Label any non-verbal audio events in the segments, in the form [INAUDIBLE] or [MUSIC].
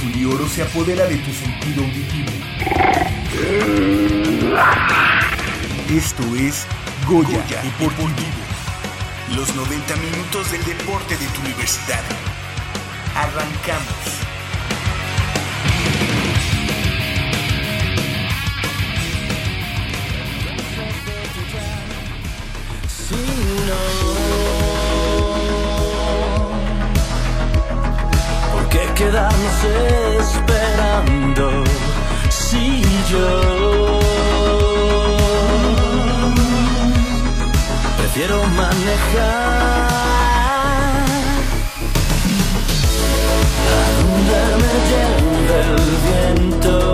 El azul y oro se apodera de tu sentido auditivo. Esto es Goya, Deportivo. Los 90 minutos del deporte de tu universidad. Arrancamos. ¿Por qué quedarnos esperando si yo prefiero manejar? A donde me lleve el viento,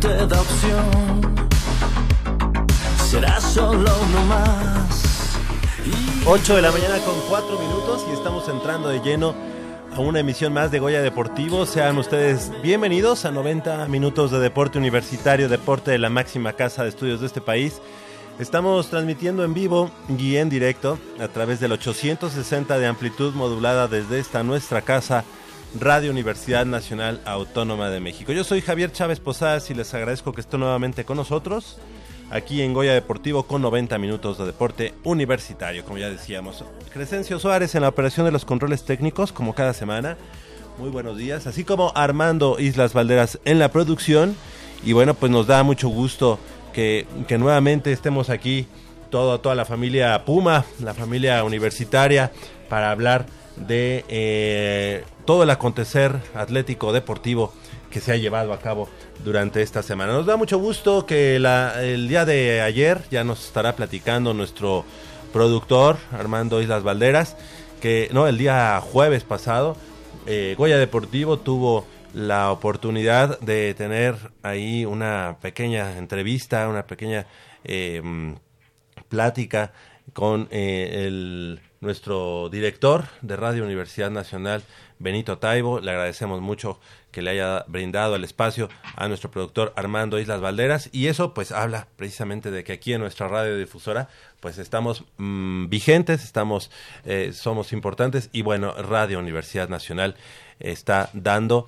te opción, será solo uno más. 8 de la mañana con 4 minutos y estamos entrando de lleno a una emisión más de Goya Deportivo. Sean ustedes bienvenidos a 90 minutos de deporte universitario, deporte de la máxima casa de estudios de este país. Estamos transmitiendo en vivo y en directo a través del 860 de amplitud modulada desde esta nuestra casa, Radio Universidad Nacional Autónoma de México. Yo soy Javier Chávez Posadas y les agradezco que estén nuevamente con nosotros aquí en Goya Deportivo con 90 minutos de deporte universitario, como ya decíamos. Crescencio Suárez en la operación de los controles técnicos, como cada semana. Muy buenos días, así como Armando Islas Valderas en la producción. Y bueno, pues nos da mucho gusto que, que nuevamente estemos aquí, todo, toda la familia Puma, la familia universitaria, para hablar de eh, todo el acontecer atlético deportivo que se ha llevado a cabo durante esta semana. Nos da mucho gusto que el día de ayer ya nos estará platicando nuestro productor Armando Islas Valderas, que no, el día jueves pasado, eh, Goya Deportivo tuvo la oportunidad de tener ahí una pequeña entrevista, una pequeña eh, plática con eh, el, nuestro director de Radio Universidad Nacional, Benito Taibo. Le agradecemos mucho que le haya brindado el espacio a nuestro productor Armando Islas Valderas. Y eso pues habla precisamente de que aquí en nuestra radiodifusora pues estamos mm, vigentes, estamos, eh, somos importantes y bueno, Radio Universidad Nacional está dando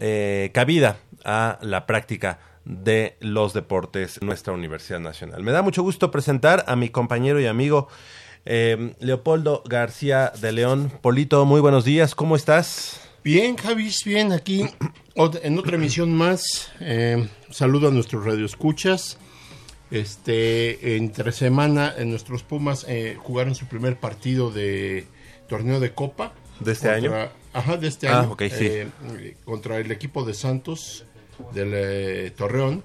eh, cabida a la práctica de los deportes nuestra Universidad Nacional. Me da mucho gusto presentar a mi compañero y amigo eh, Leopoldo García de León. Polito, muy buenos días, ¿cómo estás? Bien, Javis, bien, aquí en otra emisión más. Eh, saludo a nuestros radioescuchas. Este, entre semana, en nuestros Pumas eh, jugaron su primer partido de torneo de Copa. ¿De este Contra- año? Ajá, de este Ah, año. ok, sí. contra el equipo de Santos del Torreón.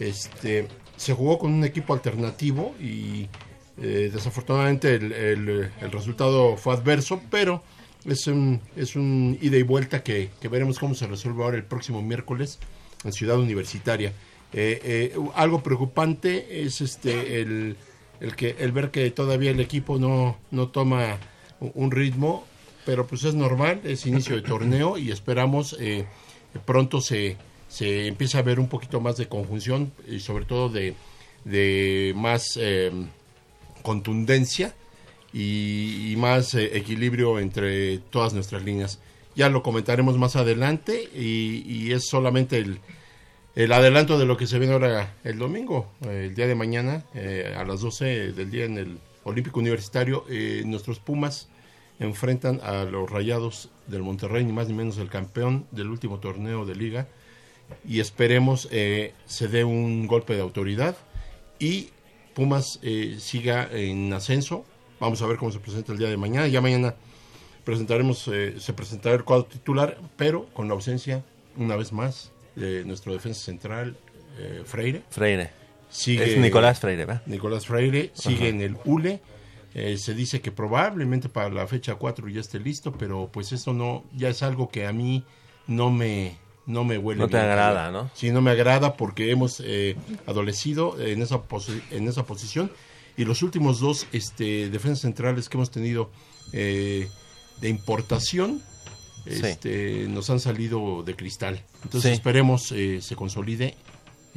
Este, se jugó con un equipo alternativo y eh, desafortunadamente el, el- resultado fue adverso, pero es un, es un ida y vuelta que, que veremos cómo se resuelve ahora el próximo miércoles en Ciudad Universitaria. Eh, eh, algo preocupante es este el, el que el ver que todavía el equipo no, no toma un ritmo, pero pues es normal, es inicio de torneo y esperamos pronto se, se empieza a ver un poquito más de conjunción y sobre todo de, de más contundencia y, más eh, equilibrio entre todas nuestras líneas. Ya lo comentaremos más adelante y, es solamente el, el adelanto de lo que se viene ahora el domingo, eh, el día de mañana, eh, a las 12 del día en el Olímpico Universitario. eh, nuestros Pumas enfrentan a los Rayados del Monterrey, ni más ni menos el campeón del último torneo de liga. Y esperemos se dé un golpe de autoridad y Pumas eh, siga en ascenso. Vamos a ver cómo se presenta el día de mañana. Ya mañana presentaremos, eh, se presentará el cuadro titular, pero con la ausencia, una vez más, de nuestro defensa central, eh, Freire. Freire. Sigue, Es Nicolás Freire, ¿verdad? Nicolás Freire sigue en el ULE. Eh, se dice que probablemente para la fecha 4 ya esté listo, pero pues esto no, ya es algo que a mí no me, no me huele. No te bien. agrada, ¿no? Sí, no me agrada porque hemos eh, adolecido en esa, en esa posición y los últimos dos este, defensas centrales que hemos tenido eh, de importación Sí. este, nos han salido de cristal. Entonces Sí. esperemos eh, se consolide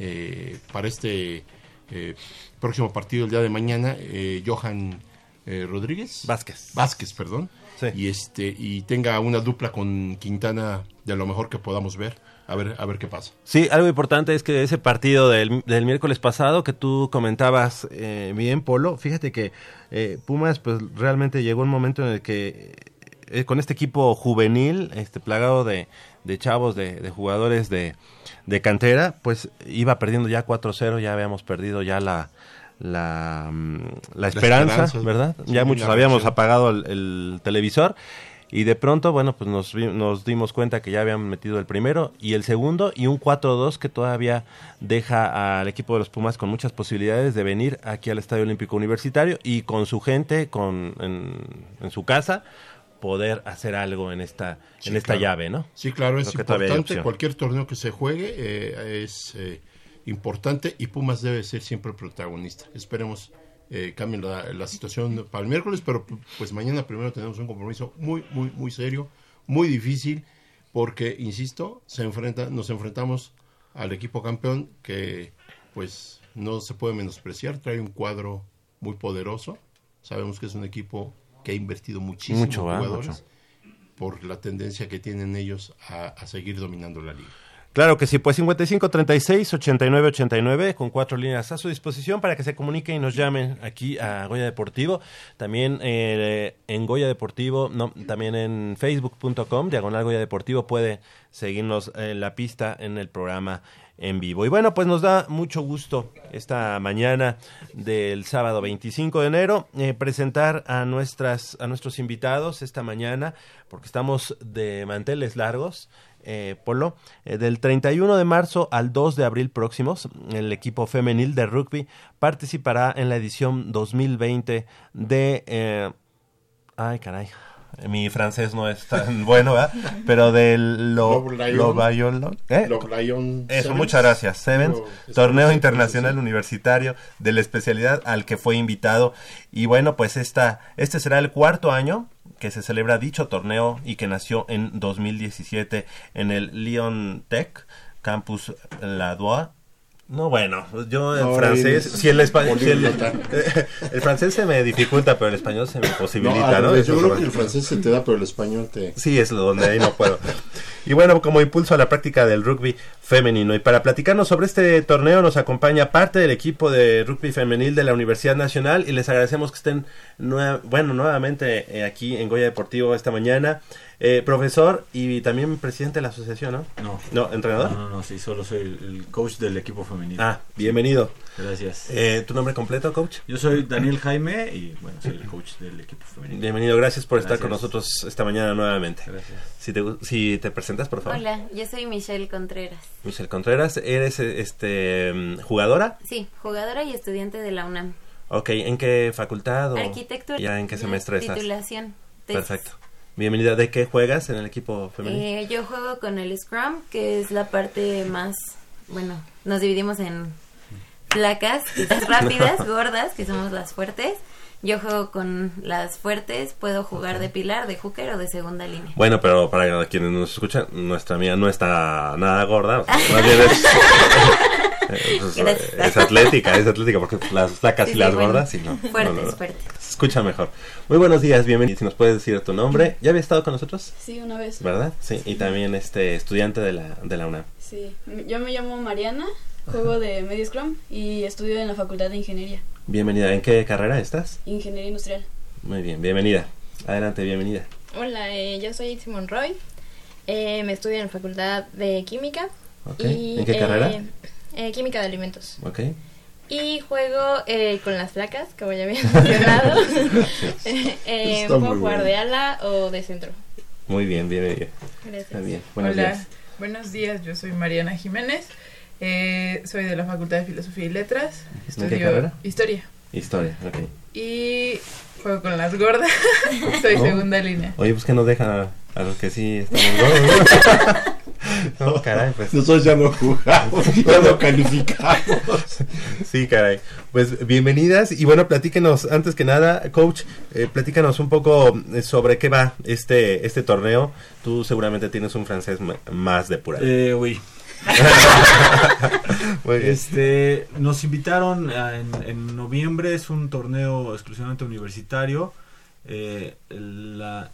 eh, para este eh, próximo partido el día de mañana Johan Rodríguez Vázquez. Vázquez, perdón, Sí. y este y tenga una dupla con Quintana de lo mejor que podamos ver, a ver a ver qué pasa. Sí, algo importante es que ese partido del, del miércoles pasado que tú comentabas eh, bien, Polo, fíjate que eh, Pumas pues realmente llegó un momento en el que eh, con este equipo juvenil, este plagado de, de chavos, de, de jugadores de, de cantera, pues iba perdiendo ya 4-0, ya habíamos perdido ya la, la, mm, la esperanza, esperanza, ¿verdad? sí, ya muchos habíamos apagado el, el televisor y de pronto, bueno, pues nos, nos dimos cuenta que ya habían metido el primero y el segundo y un 4-2 que todavía deja al equipo de los Pumas con muchas posibilidades de venir aquí al Estadio Olímpico Universitario y con su gente, con en, en su casa, poder hacer algo en esta, Sí, en esta claro. llave, ¿no? Sí, claro, es Creo importante. Cualquier torneo que se juegue eh, es eh, importante y Pumas debe ser siempre protagonista. Esperemos eh, cambie la, la situación para el miércoles, pero pues mañana primero tenemos un compromiso muy, muy, muy serio, muy difícil, porque, insisto, se enfrenta, nos enfrentamos al equipo campeón que pues no se puede menospreciar, trae un cuadro muy poderoso. Sabemos que es un equipo que ha invertido muchísimo Mucho, en jugadores por la tendencia que tienen ellos a, a seguir dominando la liga. Claro que sí, pues 55 36 89 89 con cuatro líneas a su disposición para que se comuniquen y nos llamen aquí a Goya Deportivo. También eh, en Goya Deportivo, no, también en facebook.com, diagonal Goya Deportivo, puede seguirnos en la pista en el programa en vivo. Y bueno, pues nos da mucho gusto esta mañana del sábado 25 de enero eh, presentar a nuestras a nuestros invitados esta mañana porque estamos de manteles largos eh, Polo. Eh, del 31 de marzo al 2 de abril próximos, el equipo femenil de rugby participará en la edición 2020 de... eh, ay, caray. Mi francés no es tan [LAUGHS] bueno, ¿verdad? Pero del lo, Lion. lo ¿eh? Lion Eso, Sevens. muchas gracias. Sevens, Lo- torneo internacional universitario de la especialidad al que fue invitado. Y bueno, pues esta, este será el cuarto año que se celebra dicho torneo y que nació en 2017 en el Lyon Tech, Campus La Doua. No, bueno, yo en No, francés, si el español, si el, [LAUGHS] el francés se me dificulta, pero el español se me posibilita, ¿no? yo creo que el francés se te da, pero el español te... Sí, es donde ahí no puedo. Y bueno, como impulso a la práctica del rugby femenino. Y para platicarnos sobre este torneo nos acompaña parte del equipo de rugby femenil de la Universidad Nacional y les agradecemos que estén, bueno, nuevamente eh, aquí en Goya Deportivo esta mañana. Eh, profesor y también presidente de la asociación, ¿no? No. No, entrenador. No, no, no, sí, solo soy el, el coach del equipo femenino. Ah, bienvenido. Gracias. Eh, ¿Tu nombre completo, coach? Yo soy Daniel Jaime y bueno, soy el coach del equipo femenino. Bienvenido, gracias por estar Gracias. con nosotros esta mañana nuevamente. Gracias. Si te, si te presentas, por favor. Hola, yo soy Michelle Contreras. Michelle Contreras, ¿eres este mm, jugadora? Sí, jugadora y estudiante de la UNAM. Ok, ¿en qué facultad o Arquitectura. ya en qué semestre estás? Titulación. Perfecto. Bienvenida. ¿De qué juegas en el equipo femenino? Eh, yo juego con el Scrum, que es la parte más, bueno, nos dividimos en que son [LAUGHS] rápidas, gordas, que somos las fuertes, Yo juego con las fuertes, puedo jugar de pilar, de hooker o de segunda línea. Bueno, pero para quienes nos escuchan, nuestra mía no está nada gorda. Más bien es, [LAUGHS] pues, es atlética, es atlética, porque las flacas Sí, y sí, las bueno. gordas, sí, no. Fuertes, no, no, no. fuertes. Se escucha mejor. Muy buenos días, bienvenido. Si nos puedes decir tu nombre. ¿Ya había estado con nosotros? Sí, una vez. ¿Verdad? Sí, y también este estudiante de la, de la UNAM. Sí. Yo me llamo Mariana, juego de Medio Scrum y estudio en la Facultad de Ingeniería, Bienvenida. ¿En qué carrera estás? Ingeniería Industrial. Muy bien, bienvenida. Adelante, bienvenida. Hola, eh, yo soy Simón Roy. Eh, me estudio en la Facultad de Química. Y, ¿En qué eh, carrera? eh, química de alimentos. Ok. Y juego eh, con las placas, como ya había [LAUGHS] mencionado. [LAUGHS] eh, Está muy puedo jugar de ala o de centro. Muy bien, bienvenida. Gracias. Está bien. Buenos Hola, días. buenos días, yo soy Mariana Jiménez, eh, soy de la Facultad de Filosofía y Letras, qué estudio carrera? Historia Historia, ok. y juego con las gordas, [LAUGHS] soy Oh. segunda línea. Oye, pues que nos deja a los que sí estamos gordos. ¿no? [LAUGHS] no, caray, pues. Nosotros ya no jugamos, [LAUGHS] ya no calificamos. Sí, caray. Pues bienvenidas y bueno, platíquenos, antes que nada, coach, eh, platícanos un poco eh, sobre qué va este este torneo. Tú seguramente tienes un francés ma- más depurado. Eh, oui. [LAUGHS] Muy bien. Este, nos invitaron a- en, en noviembre, es un torneo exclusivamente universitario. Eh, la,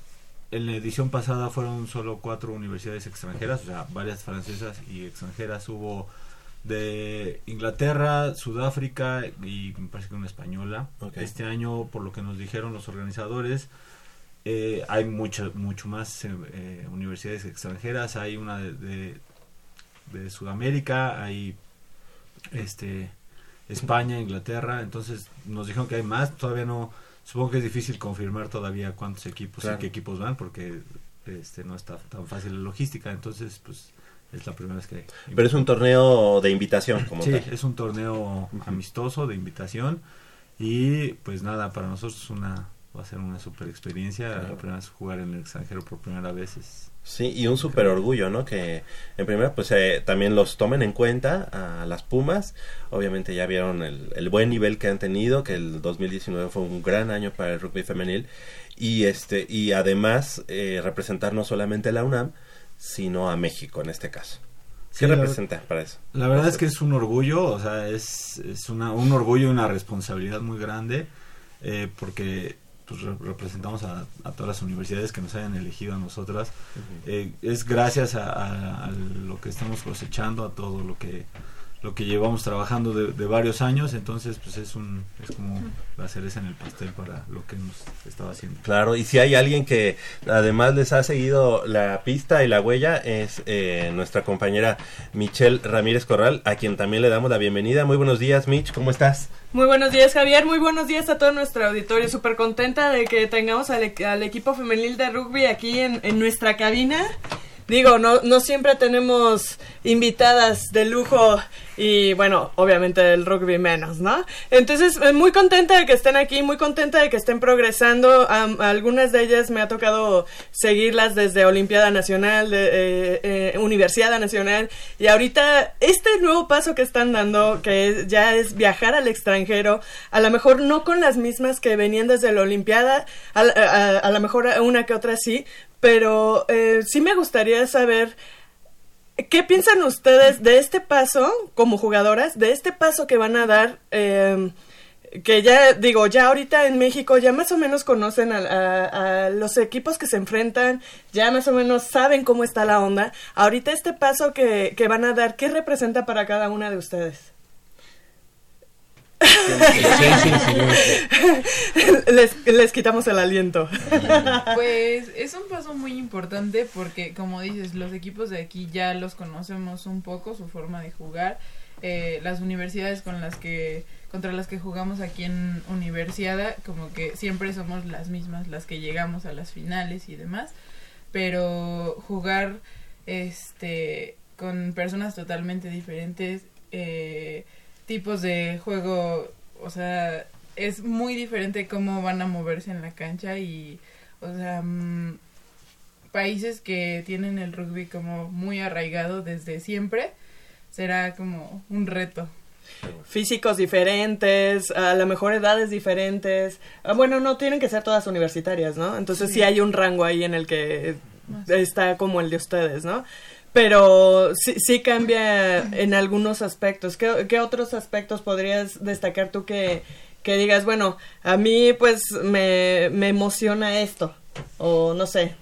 en la edición pasada fueron solo cuatro universidades extranjeras, o sea, varias francesas y extranjeras. Hubo de Inglaterra, Sudáfrica y me parece que una española. Este año, por lo que nos dijeron los organizadores, eh, hay mucho, mucho más eh, universidades extranjeras. Hay una de, de, de Sudamérica, hay este España, Inglaterra. Entonces nos dijeron que hay más. Todavía no. Supongo que es difícil confirmar todavía cuántos equipos Claro. y qué equipos van porque este no está tan fácil la logística. Entonces, pues es la primera vez que. Pero es un torneo de invitación, como Sí, tal. es un torneo amistoso de invitación y pues nada, para nosotros es una va a ser una super experiencia. Claro. La primera vez jugar en el extranjero por primera vez es Sí, y un súper orgullo, ¿no? Que en primera, pues eh, también los tomen en cuenta a las Pumas. Obviamente ya vieron el, el buen nivel que han tenido, que el 2019 fue un gran año para el rugby femenil. Y, este, y además eh, representar no solamente a la UNAM, sino a México en este caso. ¿Qué Sí, representa para eso? La verdad es que es un orgullo, o sea, es, es una, un orgullo y una responsabilidad muy grande, eh, porque pues, re- representamos a, a todas las universidades que nos hayan elegido a nosotras. Eh, es gracias a, a- a lo que estamos cosechando, a todo lo que lo que llevamos trabajando de, de varios años, entonces pues es un es como la cereza en el pastel para lo que nos estaba haciendo. Claro, y si hay alguien que además les ha seguido la pista y la huella, es eh, nuestra compañera Michelle Ramírez Corral, a quien también le damos la bienvenida. Muy buenos días, Mitch, ¿cómo estás? Muy buenos días, Javier. Muy buenos días a todo nuestro auditorio. Súper contenta de que tengamos al, e- al equipo femenil de rugby aquí en, en nuestra cabina. Digo, no, no siempre tenemos invitadas de lujo y bueno, obviamente el rugby menos, ¿no? Entonces, eh, muy contenta de que estén aquí, muy contenta de que estén progresando. Am- algunas de ellas me ha tocado seguirlas desde Olimpiada Nacional, de, eh, eh, Universidad Nacional y ahorita este nuevo paso que están dando, que es- ya es viajar al extranjero, a lo mejor no con las mismas que venían desde la Olimpiada, a, a- a lo mejor una que otra sí, pero eh, sí me gustaría saber ¿Qué piensan ustedes de este paso, como jugadoras, de este paso que van a dar? eh, que ya, digo, ya ahorita en México ya más o menos conocen a, a- a los equipos que se enfrentan, ya más o menos saben cómo está la onda. Ahorita este paso que, que van a dar, ¿qué representa para cada una de ustedes? Les, les quitamos el aliento. Pues es un paso muy importante porque, como dices, los equipos de aquí ya los conocemos un poco, su forma de jugar. Eh, las universidades con las que contra las que jugamos aquí en Universiada, como que siempre somos las mismas las que llegamos a las finales y demás, pero jugar este con personas totalmente diferentes, eh, tipos de juego, o sea, es muy diferente cómo van a moverse en la cancha y, o sea, mm, países que tienen el rugby como muy arraigado desde siempre, será como un reto. físicos diferentes, a lo mejor edades diferentes. Ah, Bueno, no tienen que ser todas universitarias, ¿no? Entonces sí, hay un rango ahí en el que está como el de ustedes, ¿no? Pero sí, sí cambia en algunos aspectos. ¿Qué, qué otros aspectos podrías destacar tú que, que digas, bueno, a mí pues me, me emociona esto? O no sé.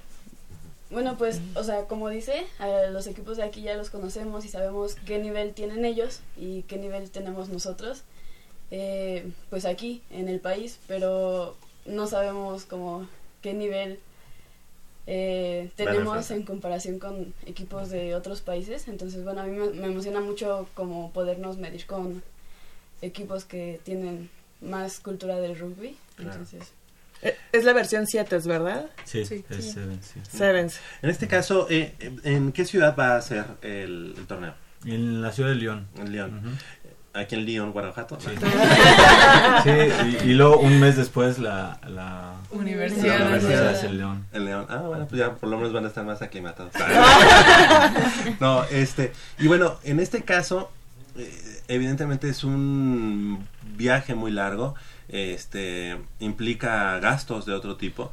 Bueno, pues, o sea, como dice, a los equipos de aquí ya los conocemos y sabemos qué nivel tienen ellos y qué nivel tenemos nosotros, eh, pues aquí, en el país, pero no sabemos como qué nivel eh, tenemos en comparación con equipos de otros países. Entonces, bueno, a mí me, me emociona mucho como podernos medir con equipos que tienen más cultura del rugby. Entonces, Eh, Es la versión 7, ¿verdad? Sí, Sí. es. Sevens, sí. Sevens. En este caso, eh, ¿en qué ciudad va a ser el, el torneo? En la ciudad de León. En León. Aquí en León, Guanajuato. Sí. [LAUGHS] Sí, y, y luego un mes después la, la Universidad la universidad es el León. En León. Ah, bueno, pues ya por lo menos van a estar más aclimatados. [LAUGHS] no, este. Y bueno, en este caso, eh, evidentemente es un viaje muy largo. Este implica gastos de otro tipo.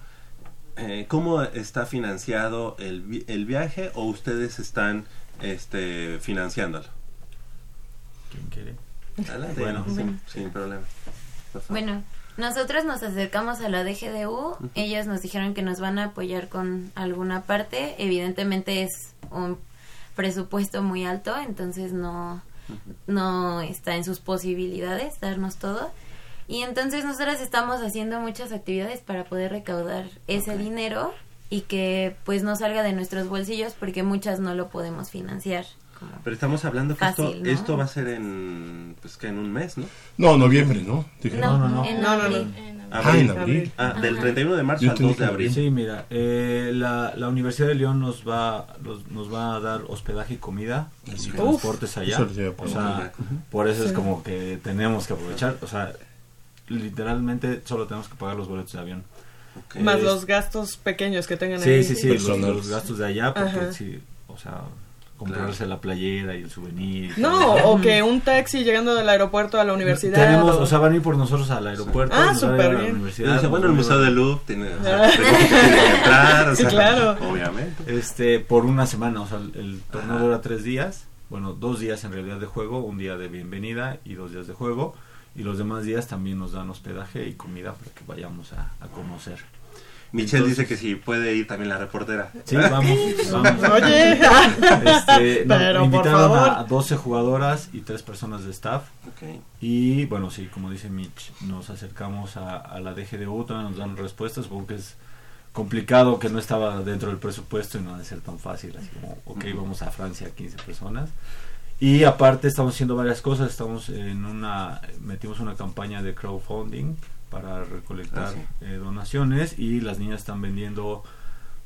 Eh, ¿Cómo está financiado el, el viaje o ustedes están este, financiándolo? ¿Quién quiere? Adelante, Bueno. sin, sin problema. Bueno, nosotros nos acercamos a la DGDU, ellos nos dijeron que nos van a apoyar con alguna parte, evidentemente es un presupuesto muy alto, entonces no, no está en sus posibilidades darnos todo. Y entonces nosotras estamos haciendo muchas actividades para poder recaudar ese dinero y que pues no salga de nuestros bolsillos porque muchas no lo podemos financiar. Como Pero estamos hablando que Fácil, esto, ¿no? esto va a ser en, pues, que en un mes, ¿no? No, noviembre, ¿no? Dije- No, No, no, no. en No, no, no. abril. Ah, en abril. Ah, del 31 de marzo al entendí 2 de abril. Sí, mira, eh, la, la Universidad de León nos va, nos, nos va a dar hospedaje y comida y Sí. transportes allá. Eso O sea, por eso es Sí. como que tenemos que aprovechar. O sea, literalmente solo tenemos que pagar los boletos de avión. Ok. Más Es- los gastos pequeños que tengan Sí, ahí. sí, sí, los, Personales. los gastos de allá, porque Ajá. sí, o sea, comprarse la playera y el souvenir. No, o que un taxi llegando del aeropuerto a la universidad. Tenemos, o- o sea, van a ir por nosotros al aeropuerto. Ah, súper ir a la bien. Universidad, decía, bueno, el Museo del Louvre tiene, o sea, Ah. que- [LAUGHS] tiene que entrar, o Sí, sea, claro. Obviamente. Este, por una semana, o sea, el, el torneo dura tres días, bueno, dos días en realidad de juego, un día de bienvenida y dos días de juego, y los demás días también nos dan hospedaje y comida para que vayamos a, a conocer. Michelle Entonces- dice que sí, puede ir también la reportera. Sí, vamos, [LAUGHS] vamos. Oye. Este, nos Pero, por invitaron favor. a 12 jugadoras y tres personas de staff. Ok. Y bueno, sí, como dice Mitch, nos acercamos a, a la DGDU, todavía nos dan respuestas, porque es complicado que no estaba dentro del presupuesto y no ha de ser tan fácil, así como, ok, vamos a Francia, 15 personas. Y aparte estamos haciendo varias cosas, estamos en una, metimos una campaña de crowdfunding para recolectar Ah, sí. eh, donaciones y las niñas están vendiendo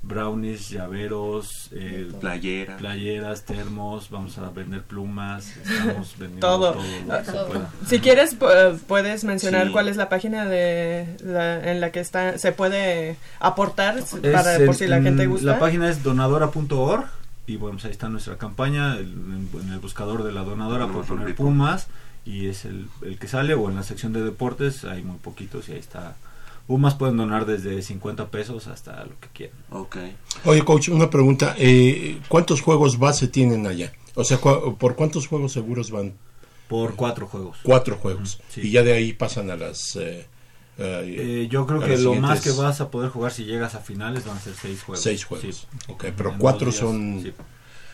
brownies, llaveros, eh, Playera. playeras, termos, vamos a vender plumas, [LAUGHS] estamos vendiendo Todo. todo, lo que se pueda. Si quieres, eh, puedes mencionar Sí. cuál es la página de la- en la que está se puede aportar Es para por si la gente en- gusta. La página es donadora.org y bueno, pues ahí está nuestra campaña. el- en, en el buscador de la donadora por poner Pumas y es el, el que sale o en la sección de deportes hay muy poquitos y ahí está. Pumas pueden donar desde 50 pesos hasta lo que quieran. Ok. Oye, coach, una pregunta. Eh, ¿Cuántos juegos base tienen allá? O sea, cua- ¿por cuántos juegos seguros van? Por cuatro juegos. Cuatro juegos. Ujú, sí. Y ya de ahí pasan a las... eh, eh, Eh, yo creo que lo más que vas a poder jugar si llegas a finales van a ser seis juegos. Seis juegos. Sí. Ok, pero En cuatro días, son... sí.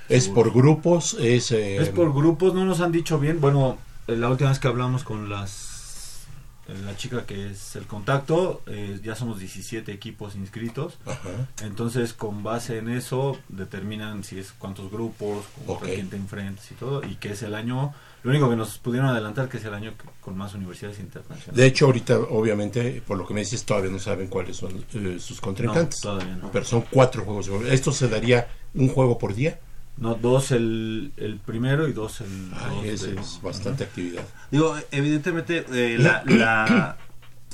¿Es seguro. por grupos? ¿Es, eh, Es por grupos, no nos han dicho bien. Bueno, la última vez que hablamos con las eh, la chica que es el contacto, eh, ya somos 17 equipos inscritos. Ajá. Entonces, con base en eso, determinan si es cuántos grupos, contra Ok. quién te enfrentas y todo. Y que es el año, lo único que nos pudieron adelantar que es el año que- con más universidades internacionales. De hecho, ahorita, obviamente, por lo que me dices, todavía no saben cuáles son eh, sus contrincantes. No, todavía no. Pero son cuatro juegos. ¿Esto se daría un juego por día? No, dos el, el primero y dos el. Ay, dos ese de- es bastante actividad. Digo, evidentemente eh, la, la,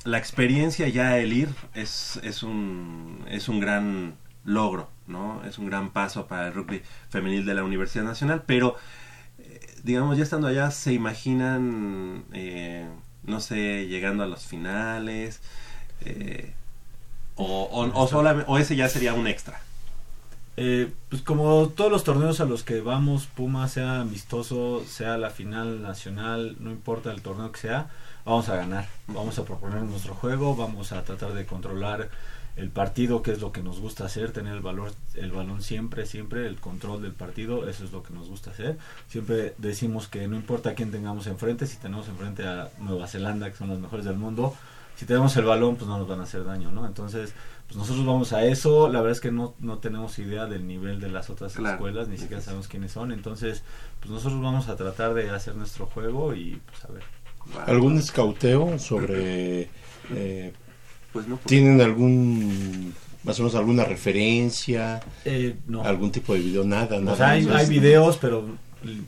la experiencia ya el ir es, es, un, es un gran logro, ¿no? Es un gran paso para el rugby femenil de la Universidad Nacional, pero eh, digamos, ya estando allá, se imaginan, eh, no sé, llegando a los finales, eh, o, o, o, solamente- o ese ya sería un extra. Eh, pues como todos los torneos a los que vamos, Puma, sea amistoso, sea la final nacional, no importa el torneo que sea, vamos a ganar. Vamos a proponer nuestro juego, vamos a tratar de controlar el partido, que es lo que nos gusta hacer, tener el valor, el balón siempre, siempre, el control del partido, eso es lo que nos gusta hacer. Siempre decimos que no importa quién tengamos enfrente, si tenemos enfrente a Nueva Zelanda, que son los mejores del mundo, si tenemos el balón, pues no nos van a hacer daño, ¿no? Entonces, pues nosotros vamos a eso. La verdad es que no, no tenemos idea del nivel de las otras Claro. escuelas, ni siquiera sabemos quiénes son. Entonces, pues nosotros vamos a tratar de hacer nuestro juego y pues a ver. ¿Algún escauteo sobre... eh, Pues no, pues- ¿Tienen algún... más o menos alguna referencia? Eh, no. ¿Algún tipo de video? Nada, nada. O sea, hay videos, pero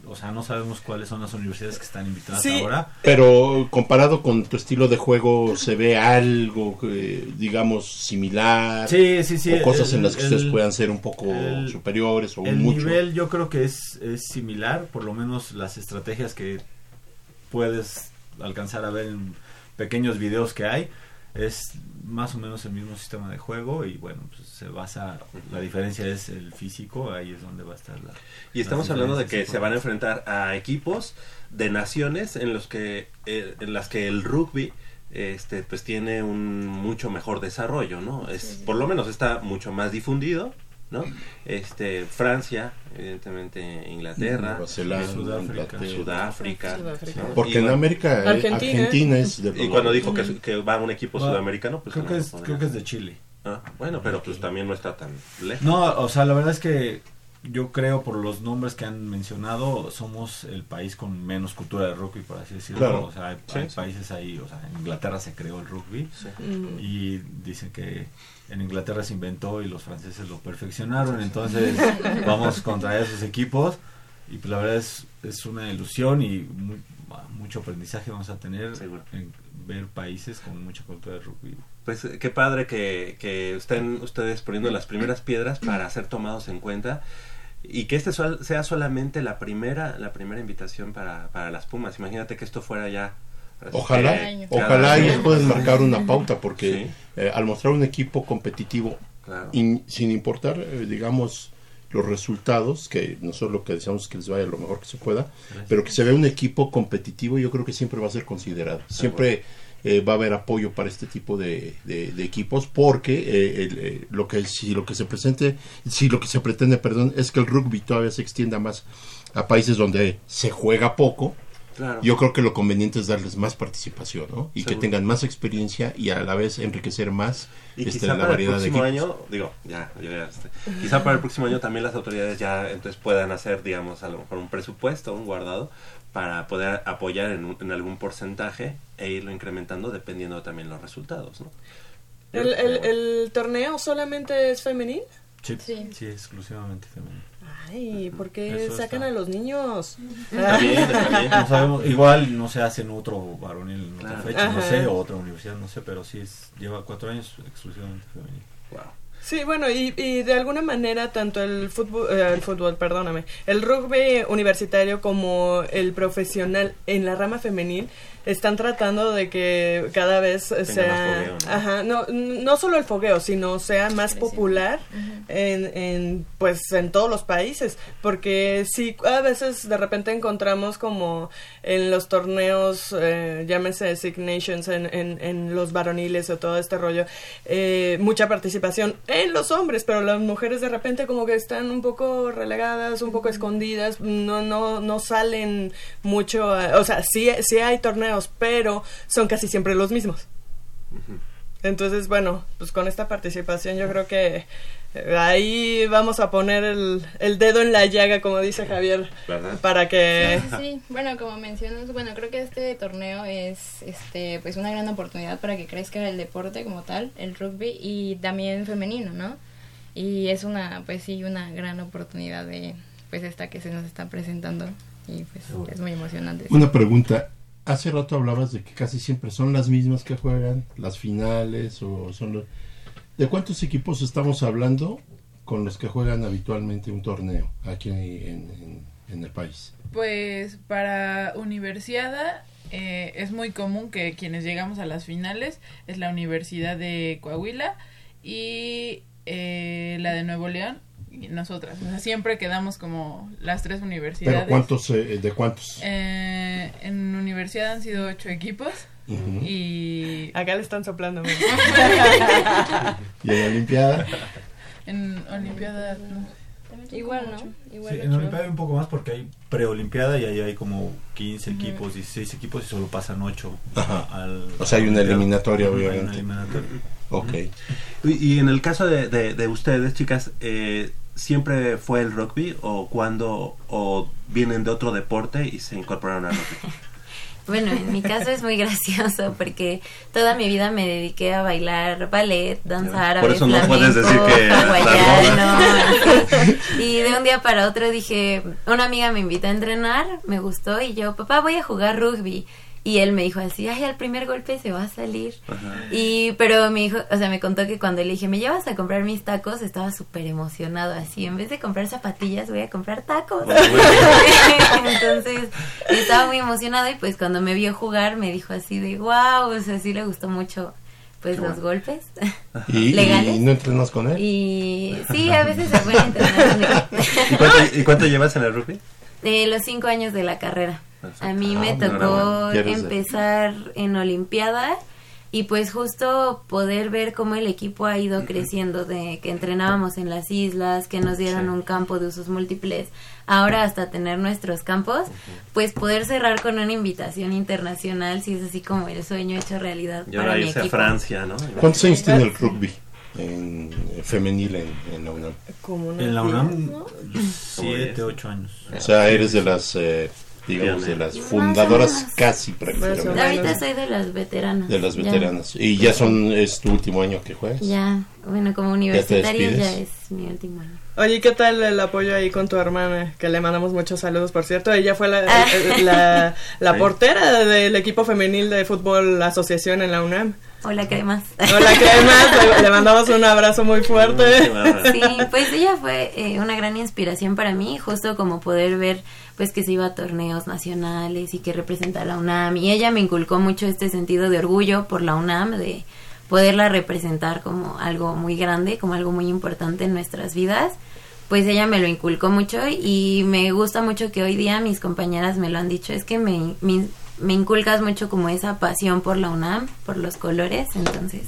o sea, no sabemos cuáles son las universidades que están invitadas Sí, ahora. Pero comparado con tu estilo de juego, ¿se ve algo, eh, digamos, similar? Sí, sí, sí. O cosas el- en las que el- ustedes puedan ser un poco el- superiores o el mucho. nivel yo creo que es, es similar, por lo menos las estrategias que puedes alcanzar a ver en pequeños videos que hay es más o menos el mismo sistema de juego y bueno pues se basa la diferencia es el físico ahí es donde va a estar la Y estamos hablando de que se van a enfrentar a equipos de naciones en los que eh, en las que el rugby este pues tiene un mucho mejor desarrollo, ¿no? Es por lo menos está mucho más difundido, ¿no? Este Francia, evidentemente Inglaterra, Nueva Zelanda, Sudáfrica, Inglaterra. Sudáfrica, Sudáfrica. ¿no? Porque Y en América, eh, Argentina. Argentina es de- y cuando dijo que, que va un equipo Bueno, sudamericano, pues creo que es- creo que es de Chile. Ah, bueno, pero pues también no está tan lejos. No, o sea, la verdad es que yo creo por los nombres que han mencionado, somos el país con menos cultura de rugby, por así decirlo. Claro. O sea, hay, Sí, hay sí. países ahí, o sea, en Inglaterra se creó el rugby Mm. y dicen que en Inglaterra se inventó y los franceses lo perfeccionaron, entonces [LAUGHS] vamos contra esos equipos y pues la verdad es, es una ilusión y mu- mucho aprendizaje vamos a tener en ver países con mucha cultura de rugby. Pues eh, qué padre que, que estén ustedes poniendo las primeras piedras para ser tomados en cuenta y que este sea solamente la primera la primera invitación para, para las Pumas. Imagínate que esto fuera ya. Ojalá, eh, ojalá ellos pueden marcar una pauta porque Sí. eh, al mostrar un equipo competitivo, Claro. in- sin importar, eh, digamos, los resultados, que nosotros lo que deseamos es que les vaya lo mejor que se pueda, pero que se vea un equipo competitivo, yo creo que siempre va a ser considerado. Siempre eh, va a haber apoyo para este tipo de, de- de equipos porque eh, el, lo que si lo que se presente, si lo que se pretende, perdón, es que el rugby todavía se extienda más a países donde se juega poco. Claro. Yo creo que lo conveniente es darles más participación, ¿no? Y que Seguro. tengan más experiencia y a la vez enriquecer más Y este, quizá la para el variedad de próximo equipos. año, digo, ya, ya, ya, este, quizá para el próximo año también las autoridades ya entonces puedan hacer, digamos, a lo mejor un presupuesto, un guardado, para poder apoyar en, un- en algún porcentaje e irlo incrementando dependiendo también los resultados, ¿no? ¿El, el, el torneo solamente es femenil? Sí, sí, exclusivamente femenino. Ay, ¿por qué Eso sacan a los niños? Está bien, está bien. [LAUGHS] No sabemos, igual no se hace en otro varonil en otra Claro. fecha, no Ajá. sé, o otra universidad, no sé, pero sí es, lleva cuatro años exclusivamente femenino. Sí, bueno, y, y de alguna manera tanto el fútbol, eh, el fútbol, perdóname, el rugby universitario como el profesional en la rama femenil están tratando de que cada vez sea, más fogueo, ¿no? ajá, no, no solo el fogueo, sino sea más popular en, en, pues, en todos los países, porque sí, a veces de repente encontramos como en los torneos, eh, llámese Six Nations, en, en, en los varoniles o todo este rollo, eh, mucha participación en los hombres, pero las mujeres de repente como que están un poco relegadas, un poco escondidas, no, no, no salen mucho, a- o sea, sí, sí hay torneos, pero son casi siempre los mismos. Entonces, bueno, pues con esta participación yo creo que eh, ahí vamos a poner el, el dedo en la llaga, como dice Javier, para que... Sí, sí, sí. Bueno, como mencionas, bueno, creo que este torneo es este pues una gran oportunidad para que crezca el deporte como tal, el rugby y también femenino, ¿no? Y es una pues sí, una gran oportunidad de pues esta que se nos está presentando y pues es muy emocionante. Una pregunta. Hace rato hablabas de que casi siempre son las mismas que juegan las finales o son los... ¿De cuántos equipos estamos hablando con los que juegan habitualmente un torneo aquí en, el país? Pues para universidad eh, es muy común que quienes llegamos a las finales es la Universidad de Coahuila y eh, la de Nuevo León nosotras. O sea, siempre quedamos como las tres universidades. ¿Pero cuántos, eh, de cuántos? Eh, en universidad han sido ocho equipos y... Acá le están soplando. [LAUGHS] ¿Y en Olimpiada? En Olimpiada... no. Igual, ¿no? Igual Sí, en Olimpiada hay un poco más porque hay preolimpiada y ahí hay como 15 equipos, 16 equipos y solo pasan 8 Ajá. al... O sea, hay una al- eliminatoria, Hay una obviamente. eliminatoria. Ok. Y, y en el caso de, de- de ustedes, chicas, eh, ¿siempre fue el rugby o cuando o vienen de otro deporte y se incorporaron al rugby? [LAUGHS] Bueno, en mi caso es muy gracioso porque toda mi vida me dediqué a bailar ballet, danza árabe, Por eso no flamenco, puedes decir que. [LAUGHS] Y de un día para otro dije, una amiga me invitó a entrenar, me gustó y yo, papá, voy a jugar rugby. Y él me dijo así, ay, al primer golpe se va a salir. Y, pero mi hijo, o sea, me contó que cuando le dije, ¿me llevas a comprar mis tacos? Estaba súper emocionado, así, en vez de comprar zapatillas, voy a comprar tacos. [LAUGHS] Entonces, estaba muy emocionado y pues cuando me vio jugar me dijo así de, wow, o sea, sí le gustó mucho, pues, Qué los bueno. golpes ¿Y, legales. y no entrenas con él? Y [LAUGHS] sí, a veces se puede entrenar. ¿Y cuánto, y cuánto llevas en el rugby? De los cinco años de la carrera. A mí me Ah, tocó empezar en Olimpiada y pues justo poder ver cómo el equipo ha ido creciendo de que entrenábamos en las islas, que nos dieron un campo de usos múltiples, ahora hasta tener nuestros campos, pues poder cerrar con una invitación internacional, si es así como el sueño hecho realidad Y para ahora mi irse a. Francia, ¿no? ¿Cuántos años tiene el rugby en, eh, femenil en, en la UNAM? Como En la UNAM, Como 7, diez. 8 años. O sea, eres de las, eh, digamos, de las fundadoras casi prácticamente. Ahorita soy de las veteranas. De las ya. veteranas. Y ya son, es tu último año que juegas. Ya, bueno, como universitaria ya despides? es mi último año. Oye, ¿y ¿qué tal el apoyo ahí con tu hermana? Que le mandamos muchos saludos, por cierto. Ella fue la, Ah. eh, la, [LAUGHS] la Sí. portera del equipo femenil de fútbol asociación en la UNAM. Hola, cremas. Hola, Cremas. le, le mandamos un abrazo muy fuerte. Sí, pues ella fue eh, una gran inspiración para mí, justo como poder ver pues que se iba a torneos nacionales y que representa a la UNAM. Y ella me inculcó mucho este sentido de orgullo por la UNAM, de poderla representar como algo muy grande, como algo muy importante en nuestras vidas. Pues ella me lo inculcó mucho y me gusta mucho que hoy día mis compañeras me lo han dicho, es que me, me, me inculcas mucho como esa pasión por la UNAM, por los colores, entonces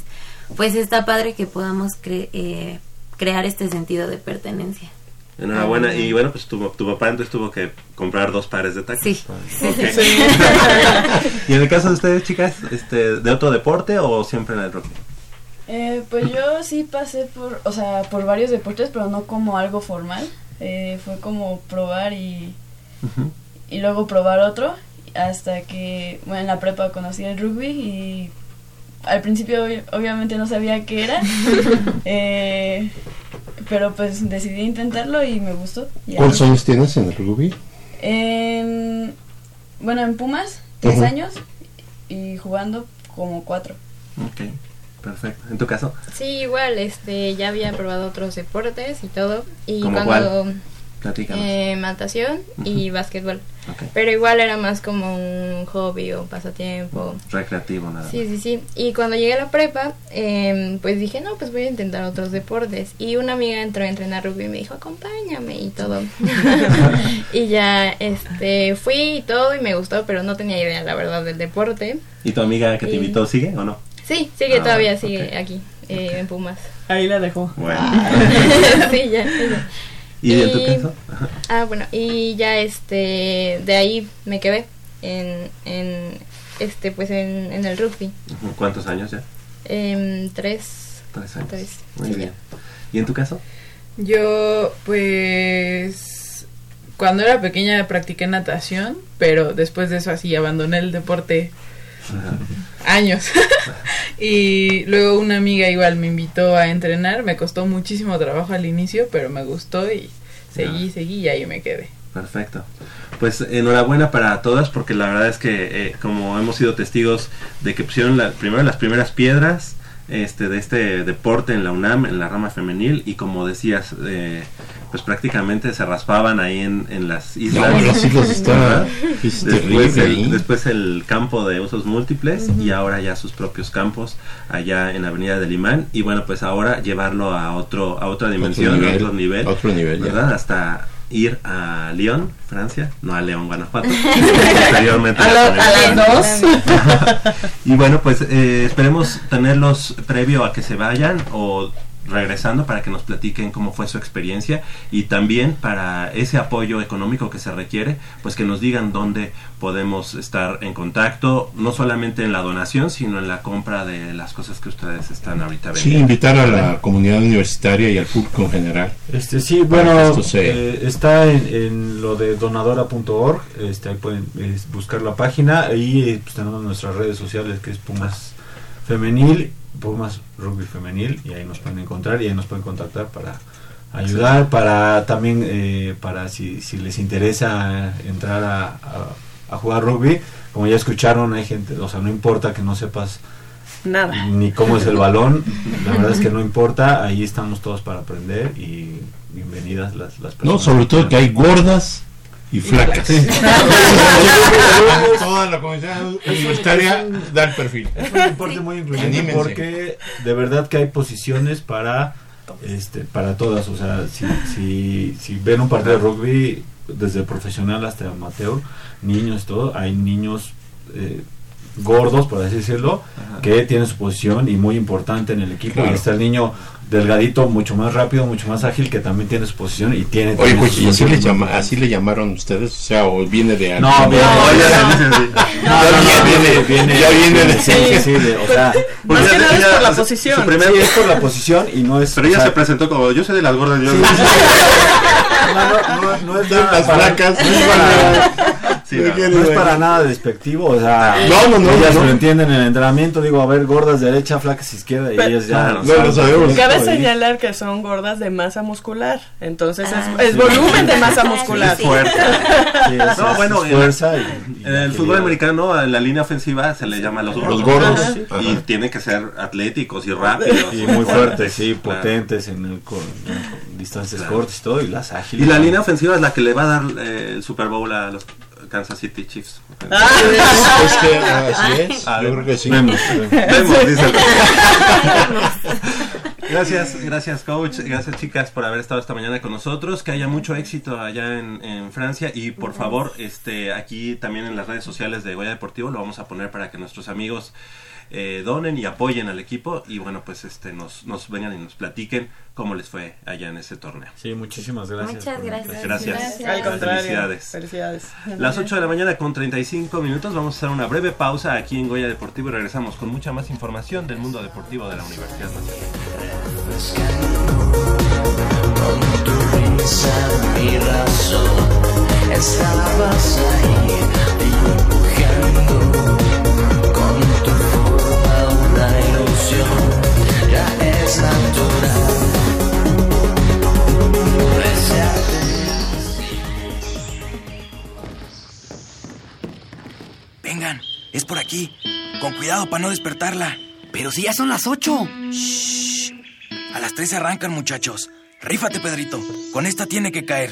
pues está padre que podamos cre- eh, crear este sentido de pertenencia. Enhorabuena. Ah, Y bueno, pues tu, tu papá entonces tuvo que comprar dos pares de tacos. Sí. Ok. Sí. [LAUGHS] ¿Y en el caso de ustedes, chicas, este, de otro deporte o siempre en el rugby? Eh, pues yo sí pasé por, o sea, por varios deportes, pero no como algo formal. Eh, fue como probar y, y luego probar otro, hasta que, bueno, en la prepa conocí el rugby y al principio obvi- obviamente no sabía qué era, [LAUGHS] eh, pero pues decidí intentarlo y me gustó. y ¿Cuántos años tienes en el rugby? En, bueno, en Pumas, tres años y jugando como cuatro. Ok, perfecto. ¿En tu caso? Sí, igual, este, ya había probado otros deportes y todo. Y ¿Cómo cuando cuál? Platícanos. eh, natación y básquetbol. Ok. Pero igual era más como un hobby o pasatiempo. Recreativo, nada más. Sí, sí, sí. Y cuando llegué a la prepa, em, pues dije, no, pues voy a intentar otros deportes. Y una amiga entró a entrenar rugby y me dijo, acompáñame y todo. [LAUGHS] [LAUGHS] y ya, este, fui y todo y me gustó, pero no tenía idea, la verdad, del deporte. ¿Y tu amiga que te Y- invitó sigue o no? Sí, sigue Ah, todavía, sigue aquí, eh, en Pumas. Ahí la dejó. Bueno. [LAUGHS] sí, ya. ya. ¿Y en tu caso? Ah, bueno, y ya este, de ahí me quedé en, en este, pues en, en el rugby. ¿Cuántos años ya? Em, tres. Tres años. Tres, Muy sí, bien. ¿Y en tu caso? Yo, pues, cuando era pequeña practiqué natación, pero después de eso así abandoné el deporte años. [LAUGHS] y luego una amiga igual me invitó a entrenar, me costó muchísimo trabajo al inicio, pero me gustó y seguí, seguí y ahí me quedé. Perfecto. Pues enhorabuena para todas porque la verdad es que eh, como hemos sido testigos de que pusieron la, primero las primeras piedras este, de este deporte en la UNAM, en la rama femenil y como decías, eh, pues prácticamente se raspaban ahí en, en las islas. No, las islas está- es después, terrible el, ahí. después el campo de usos múltiples y ahora ya sus propios campos allá en la Avenida del Imán y bueno pues ahora llevarlo a otro a otra dimensión, nivel, a otro nivel, otro nivel. Hasta ir a Lyon, Francia, no a León, Guanajuato. [LAUGHS] Posteriormente A, las dos. [LAUGHS] Y bueno, pues eh, esperemos tenerlos previo a que se vayan o regresando para que nos platiquen cómo fue su experiencia y también para ese apoyo económico que se requiere, pues que nos digan dónde podemos estar en contacto, no solamente en la donación, sino en la compra de las cosas que ustedes están ahorita Sí, vendiendo. invitar a la comunidad universitaria y al público en general. Este sí, bueno, se- eh, está en, en lo de donadora.org, este, ahí pueden eh, buscar la página, y eh, pues, tenemos nuestras redes sociales que es Pumas Femenil, Pumas Rugby Femenil, y ahí nos pueden encontrar y ahí nos pueden contactar para ayudar, para también, eh, para si, si les interesa entrar a, a- a jugar rugby, como ya escucharon, hay gente, o sea, no importa que no sepas Nada. ni cómo es el balón. La verdad es que no importa, ahí estamos todos para aprender y bienvenidas las, las No, personas. sobre todo que hay gordas y flacas. [LAUGHS] Toda la comunidad universitaria da el perfil. Es un deporte muy incluyente Anímense. porque de verdad que hay posiciones para este para todas, o sea, si, si, si ven un partido de rugby desde profesional hasta amateur, niños todo, hay niños eh, gordos, por así decirlo, que tienen su posición y muy importante en el equipo. Claro. Y está el niño delgadito, mucho más rápido, mucho más ágil, que también tiene su posición y tiene... Oye, pues, ¿y así le, llama, así le llamaron ustedes? O sea, o viene de no, algo? viene, [LAUGHS] No, ya, ya- ya viene- viene, ya viene de- sí, sí, sí, de- o sea, Más que nada es por la posición. su primer- sí, es por la posición y no es. Pero o ella sea, se presentó como yo soy de las gordas. Yo [LAUGHS] no, no, no es De las para- flacas. no es para- Sí, no, no es para nada despectivo, o sea, No, no, no, ellas no. lo entienden en el entrenamiento, digo, a ver, gordas derecha, flacas izquierda, y Pero- ellas ya No, lo sabemos. Cabe y- señalar que son gordas de masa muscular. Entonces Ah, es, es sí. volumen de masa muscular. [LAUGHS] sí. es- No, es bueno, en- fuerza y- y En el fútbol americano, en la línea ofensiva se le llama los gordos. Los gordos. Ajá. Y Ajá. tienen que ser atléticos y rápidos. Y muy fuertes, sí, Claro. potentes en, el, con, con distancias Claro. cortas y todo, y las Y ágiles. la línea ofensiva es la que le va a dar eh, el Super Bowl a los Kansas City Chiefs. Es que [LAUGHS] así es. Ah, Yo creo que sí. Vemos, Vemos, dice el- Gracias, gracias coach, gracias chicas por haber estado esta mañana con nosotros, que haya mucho éxito allá en, en Francia. Y por favor, este, aquí también en las redes sociales de Goya Deportivo lo vamos a poner para que nuestros amigos eh, donen y apoyen al equipo y bueno pues este nos, nos vengan y nos platiquen cómo les fue allá en ese torneo. Sí, muchísimas gracias. Muchas gracias. Gracias. Gracias. Al contrario. Felicidades. Felicidades. Las 8 de la mañana con 35 minutos vamos a hacer una breve pausa aquí en Goya Deportivo y regresamos con mucha más información del mundo deportivo de la Universidad Nacional. Con tu risa mi razón estabas ahí dibujando Vengan, es por aquí. Con cuidado para no despertarla. Pero si ya son las ocho. Shh. A las tres se arrancan, muchachos. Rífate, Pedrito. Con esta tiene que caer.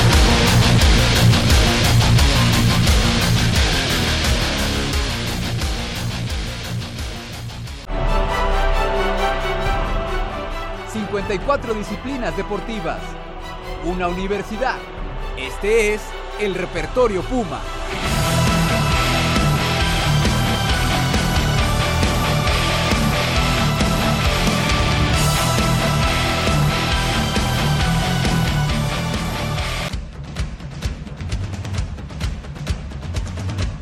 54 disciplinas deportivas. Una universidad. Este es el repertorio Puma.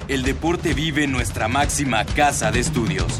El deporte vive en nuestra máxima casa de estudios.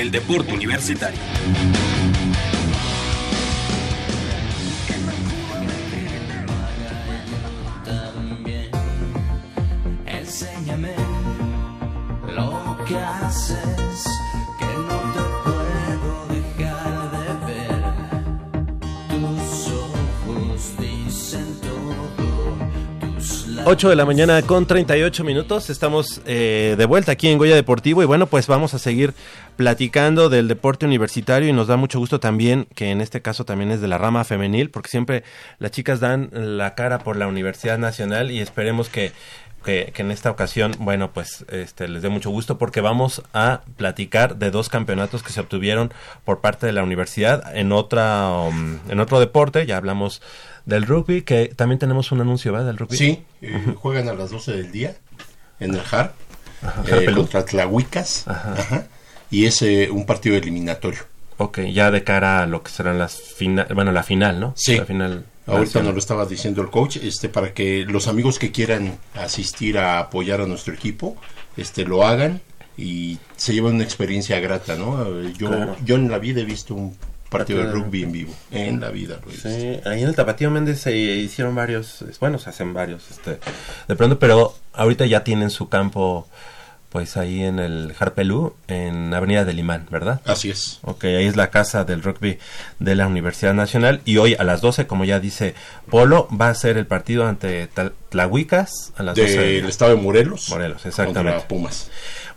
del deporte universitario. 8 de la mañana con 38 minutos. Estamos eh, de vuelta aquí en Goya Deportivo y bueno, pues vamos a seguir platicando del deporte universitario y nos da mucho gusto también que en este caso también es de la rama femenil porque siempre las chicas dan la cara por la Universidad Nacional y esperemos que que, en esta ocasión, bueno, pues este, les dé mucho gusto porque vamos a platicar de dos campeonatos que se obtuvieron por parte de la universidad en otra um, en otro deporte, ya hablamos del rugby, que también tenemos un anuncio, ¿verdad? Del rugby. Sí, eh, juegan a las 12 del día en el JAR eh, contra Tlahuicas Ajá. y es eh, un partido eliminatorio. Ok, ya de cara a lo que serán las final, bueno, la final, ¿no? Sí. La final. Ahorita nos lo estaba diciendo el coach, este, para que los amigos que quieran asistir a apoyar a nuestro equipo, este, lo hagan y se lleven una experiencia grata, ¿no? Eh, Yo, Claro. yo en la vida he visto un partido de de- rugby en vivo, en la vida. lo he visto. Sí, ahí en el Tapatío Méndez se hicieron varios, bueno, se hacen varios, este, de pronto, pero ahorita ya tienen su campo, pues ahí en el Jarpelú, en Avenida del Imán, ¿verdad? Así es. Ok, ahí es la casa del rugby de la Universidad Nacional y hoy a las 12, como ya dice Polo, va a ser el partido ante Tlahuicas a las 12 del Del estado de Morelos. Morelos, exactamente. Contra Pumas.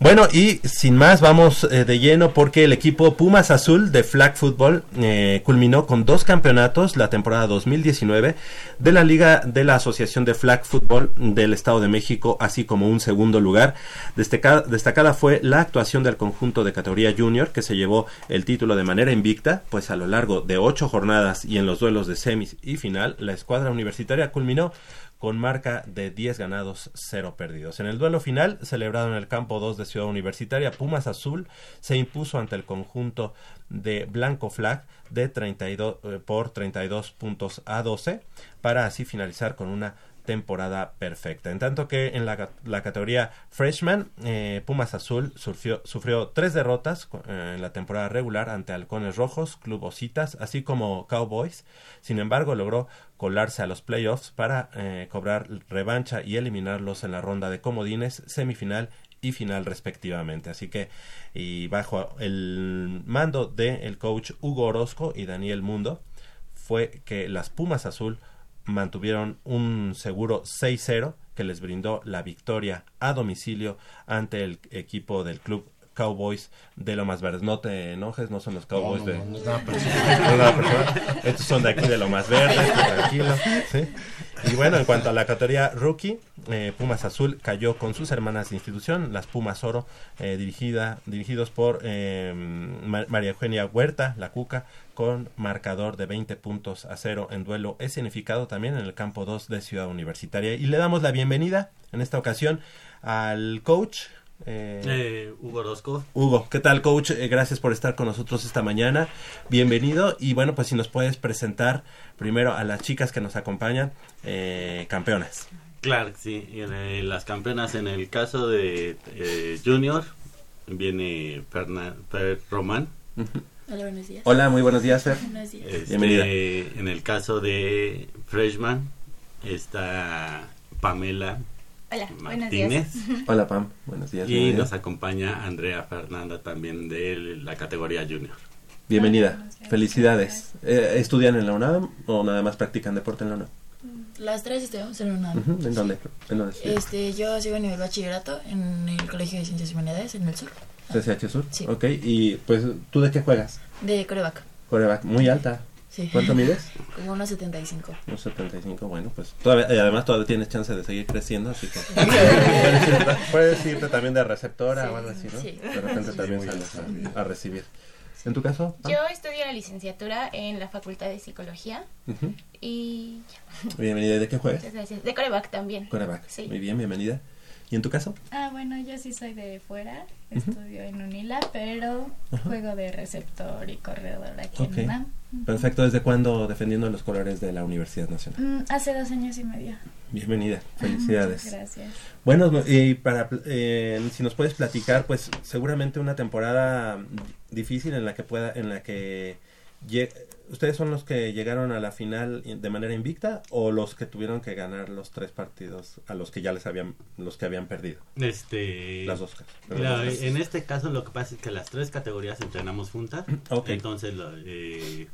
Bueno, y sin más, vamos eh, de lleno porque el equipo Pumas Azul de Flag Football eh, culminó con dos campeonatos la temporada 2019 de la Liga de la Asociación de Flag Football del Estado de México, así como un segundo lugar. Destaca- destacada fue la actuación del conjunto de categoría junior que se llevó el título de manera invicta, pues a lo largo de ocho jornadas y en los duelos de semis y final, la escuadra universitaria culminó con marca de 10 ganados, 0 perdidos. En el duelo final, celebrado en el campo 2 de Ciudad Universitaria, Pumas Azul se impuso ante el conjunto de Blanco Flag de 32, eh, por 32 puntos a 12 para así finalizar con una temporada perfecta. En tanto que en la, categoría Freshman, eh, Pumas Azul sufrió, sufrió tres derrotas eh, en la temporada regular ante Halcones Rojos, Club Ositas, así como Cowboys. Sin embargo, logró colarse a los playoffs para eh, cobrar revancha y eliminarlos en la ronda de comodines, semifinal y final respectivamente. Así que, y bajo el mando del el coach Hugo Orozco y Daniel Mundo, fue que las Pumas Azul mantuvieron un seguro 6-0 que les brindó la victoria a domicilio ante el equipo del club Cowboys de Lomas Verdes. No te enojes, no son los Cowboys no, de... no, no es nada [LAUGHS] personal. No es nada personal. Estos son de aquí de Lomas Verdes, tranquilo. ¿sí? Y bueno, en cuanto a la categoría rookie, eh, Pumas Azul cayó con sus hermanas de institución, las Pumas Oro, eh, dirigida, dirigidos por eh, Ma- María Eugenia Huerta, la Cuca, con marcador de 20 puntos a cero en duelo escenificado también en el campo 2 de Ciudad Universitaria. Y le damos la bienvenida en esta ocasión al coach. Eh, Eh, Hugo Orozco. Hugo, ¿qué tal, coach? Eh, gracias por estar con nosotros esta mañana. Bienvenido. Y bueno, pues si nos puedes presentar primero a las chicas que nos acompañan, eh, campeonas. Claro, que sí. Y en las campeonas en el caso de eh, Junior viene Fernan, Fer Román. Hola, buenos días. Hola, muy buenos días, Fer. Buenos días. Este, Bienvenida. En el caso de Freshman está Pamela Hola, buenos Martínez. días. [LAUGHS] Hola, Pam. Buenos días. Y nos acompaña Andrea Fernanda también de la categoría Junior. Bienvenida. Felicidades. Eh, ¿Estudian en la UNAM o nada más practican deporte en la UNAM? Las tres estudiamos en una. Ujú, ¿En dónde? ¿En dónde? Este, yo sigo a nivel bachillerato en el Colegio de Ciencias y Humanidades en el sur, CCH Sur. Sí. Ok, y pues, ¿tú de qué juegas? de coreback. Coreback, muy alta. Sí. ¿Cuánto [LAUGHS] mides? Como unos 75. Unos 75, bueno, pues todavía, y además todavía tienes chance de seguir creciendo, así que [LAUGHS] puedes, irte, puedes irte también de receptora o algo así, ¿no? Sí. De repente Sí, también sales a, a recibir. ¿En tu caso? Ah, Yo estudio la licenciatura en la Facultad de Psicología ujú. y... Bienvenida, ¿y ¿de qué juegas? Muchas gracias. De coreback también. Coreback. Sí. Muy bien, bienvenida. ¿Y en tu caso? Ah, bueno, yo sí soy de fuera, Ujú. estudio en UNILA, pero juego de receptor y corredor aquí en UNAM. Perfecto, ¿desde cuándo defendiendo los colores de la Universidad Nacional? Mm, hace dos años y medio. Bienvenida, felicidades. Muchas gracias. Bueno, y para eh, si nos puedes platicar, pues seguramente una temporada difícil en la que pueda, en la que ustedes son los que llegaron a la final de manera invicta o los que tuvieron que ganar los tres partidos a los que ya les habían, los que habían perdido. Este, Las dos la- Las en este caso lo que pasa es que las tres categorías entrenamos juntas. Ok. Entonces, eh,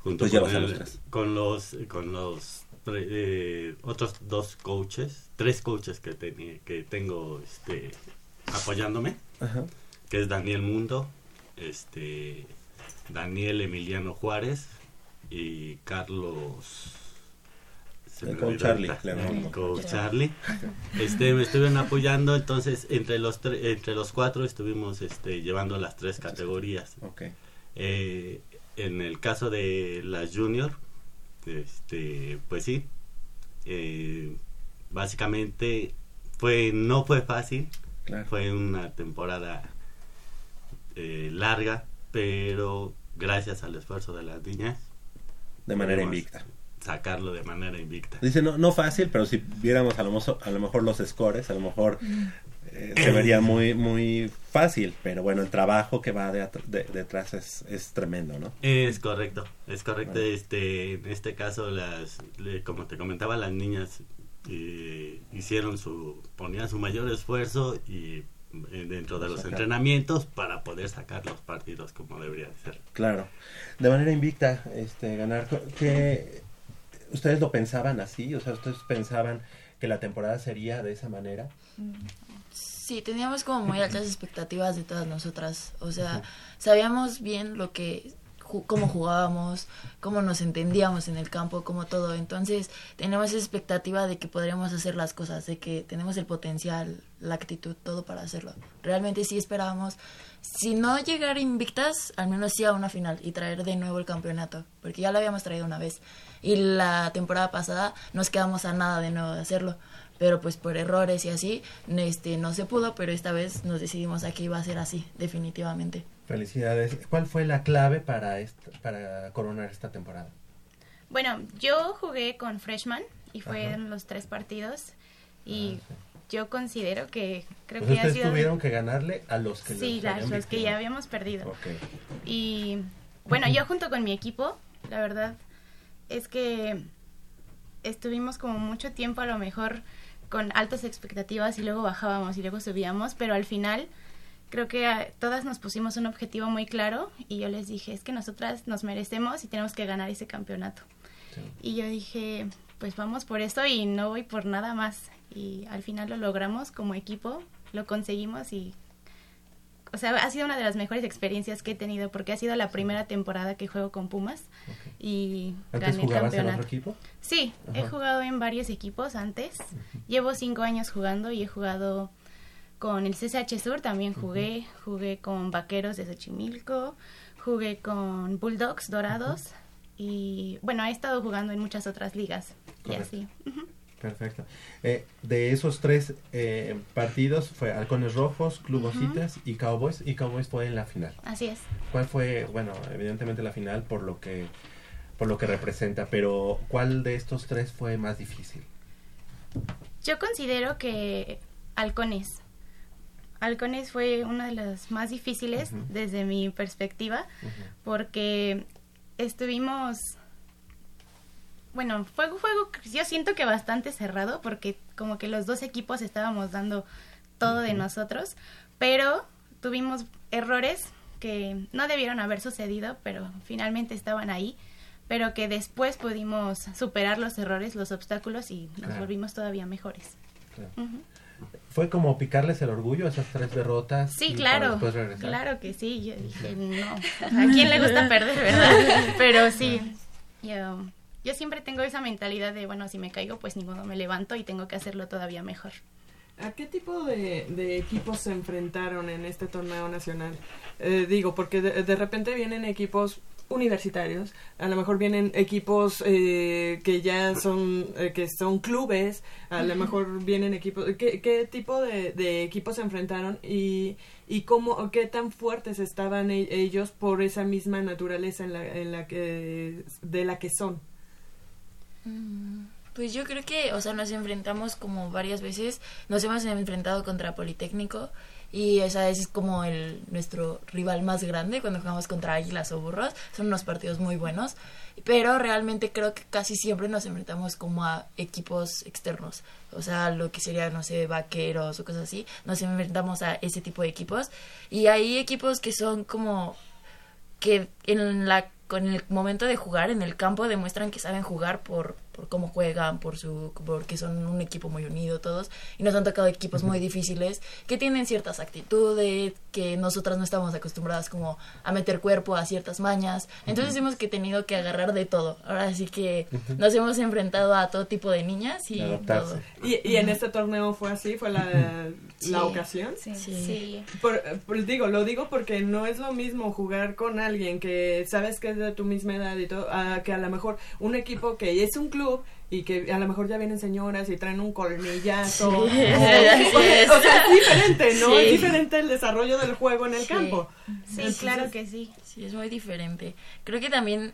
junto Pues con, el- los con los con los tre- eh, otros dos coaches, tres coaches que teni- que tengo este apoyándome, Ajá. que es Daniel Mundo, este Daniel Emiliano Juárez y Carlos coach olvidó Charlie, ahorita. claro. El coach Charlie. Este, me estuvieron apoyando, entonces entre los tre- entre los cuatro estuvimos este, llevando las tres categorías. Ok. Eh, en el caso de las junior, este, pues sí, eh, básicamente fue no fue fácil, fue una temporada eh, larga, pero gracias al esfuerzo de las niñas De manera invicta. sacarlo de manera invicta. Dice, no, no fácil, pero si viéramos a lo, mozo- a lo mejor los scores, a lo mejor eh, se vería muy muy fácil, pero bueno, el trabajo que va de de- detrás es, es tremendo, ¿no? Es correcto, es correcto. Este, en este caso, las, como te comentaba, las niñas eh, hicieron su, ponían su mayor esfuerzo y dentro de los Sacar. entrenamientos para poder sacar los partidos como debería de ser. Claro. De manera invicta, este, ganar, que ustedes lo pensaban así, o sea, ustedes pensaban que la temporada sería de esa manera. Sí, teníamos como muy altas [LAUGHS] expectativas de todas nosotras. O sea, sabíamos bien lo que cómo jugábamos, cómo nos entendíamos en el campo, como todo. Entonces, teníamos esa expectativa de que podríamos hacer las cosas, de que tenemos el potencial, la actitud, todo para hacerlo. Realmente sí esperábamos, si no llegar invictas, al menos sí a una final y traer de nuevo el campeonato, porque ya lo habíamos traído una vez. Y la temporada pasada nos quedamos a nada de nuevo de hacerlo pero pues por errores y así este no se pudo pero esta vez nos decidimos a que iba a ser así definitivamente Felicidades. ¿Cuál fue la clave para esta- para coronar esta temporada? Bueno, yo jugué con Freshman y fueron los tres partidos y yo considero que creo Pues que ha ustedes sido... tuvieron que ganarle a los que Sí, les las- los que ya habíamos perdido. Ok. Y bueno, yo junto con mi equipo, la verdad es que estuvimos como mucho tiempo a lo mejor con altas expectativas y luego bajábamos y luego subíamos, pero al final creo que a- todas nos pusimos un objetivo muy claro y yo les dije, es que nosotras nos merecemos y tenemos que ganar ese campeonato. Y yo dije, pues vamos por esto y no voy por nada más. Y al final lo logramos como equipo, lo conseguimos y o sea, ha sido una de las mejores experiencias que he tenido porque ha sido la primera temporada que juego con Pumas y ¿Antes gané el jugabas en campeonato. otro equipo? Sí, he jugado en varios equipos antes. Llevo cinco años jugando y he jugado con el CCH Sur, también jugué, jugué con Vaqueros de Xochimilco, jugué con Bulldogs Dorados y bueno, he estado jugando en muchas otras ligas y Correcto. así. Ujú. Perfecto. Eh, de esos tres eh, partidos fue Halcones Rojos, Club. Ositas y Cowboys, y Cowboys fue en la final. Así es. ¿Cuál fue, bueno, evidentemente la final por lo que por lo que representa, pero ¿cuál de estos tres fue más difícil? Yo considero que Halcones. Halcones fue una de las más difíciles desde mi perspectiva porque estuvimos bueno, fue un juego que yo siento que bastante cerrado porque como que los dos equipos estábamos dando todo de nosotros, pero tuvimos errores que no debieron haber sucedido, pero finalmente estaban ahí, pero que después pudimos superar los errores, los obstáculos y nos Claro. volvimos todavía mejores. Claro. ¿Fue como picarles el orgullo esas tres derrotas? Sí, claro. Claro que sí. Yo dije, no. ¿A quién le gusta [LAUGHS] perder, verdad? [LAUGHS] Pero sí. Yo, yo siempre tengo esa mentalidad de, bueno, si me caigo, pues ni modo, me levanto y tengo que hacerlo todavía mejor. ¿A qué tipo de, de equipos se enfrentaron en este torneo nacional? Eh, digo, porque de, de repente vienen equipos universitarios, a lo mejor vienen equipos eh, que ya son eh, que son clubes, a lo mejor vienen equipos. ¿Qué, qué tipo de, de equipos se enfrentaron y, y cómo qué tan fuertes estaban e- ellos por esa misma naturaleza en la, en la que de la que son? Mm, Pues yo creo que, o sea, nos enfrentamos como varias veces. Nos hemos enfrentado contra Politécnico y esa es como el nuestro rival más grande cuando jugamos contra Águilas o Burros. Son unos partidos muy buenos, pero realmente creo que casi siempre nos enfrentamos como a equipos externos. O sea, lo que sería, no sé, vaqueros o cosas así. Nos enfrentamos a ese tipo de equipos y hay equipos que son como que en la con el momento de jugar en el campo demuestran que saben jugar por, por cómo juegan, por su porque son un equipo muy unido todos y nos han tocado equipos muy difíciles que tienen ciertas actitudes que nosotras no estamos acostumbradas como a meter cuerpo a ciertas mañas. Entonces hemos que tenido que agarrar de todo. Ahora sí que nos hemos enfrentado a todo tipo de niñas y todo. ¿Y, y en este torneo fue así? ¿Fue la, Sí. la ocasión? Sí. Sí. Por, pues digo, lo digo porque no es lo mismo jugar con alguien que sabes que es de tu misma edad y todo, a que a lo mejor un equipo que es un club y que a lo mejor ya vienen señoras y traen un colmillazo. Sí, o, así o- es. o sea, es diferente, ¿no? Sí. Es diferente el desarrollo del juego en el Sí. campo. Sí, Entonces, claro que sí. Sí, es muy diferente. Creo que también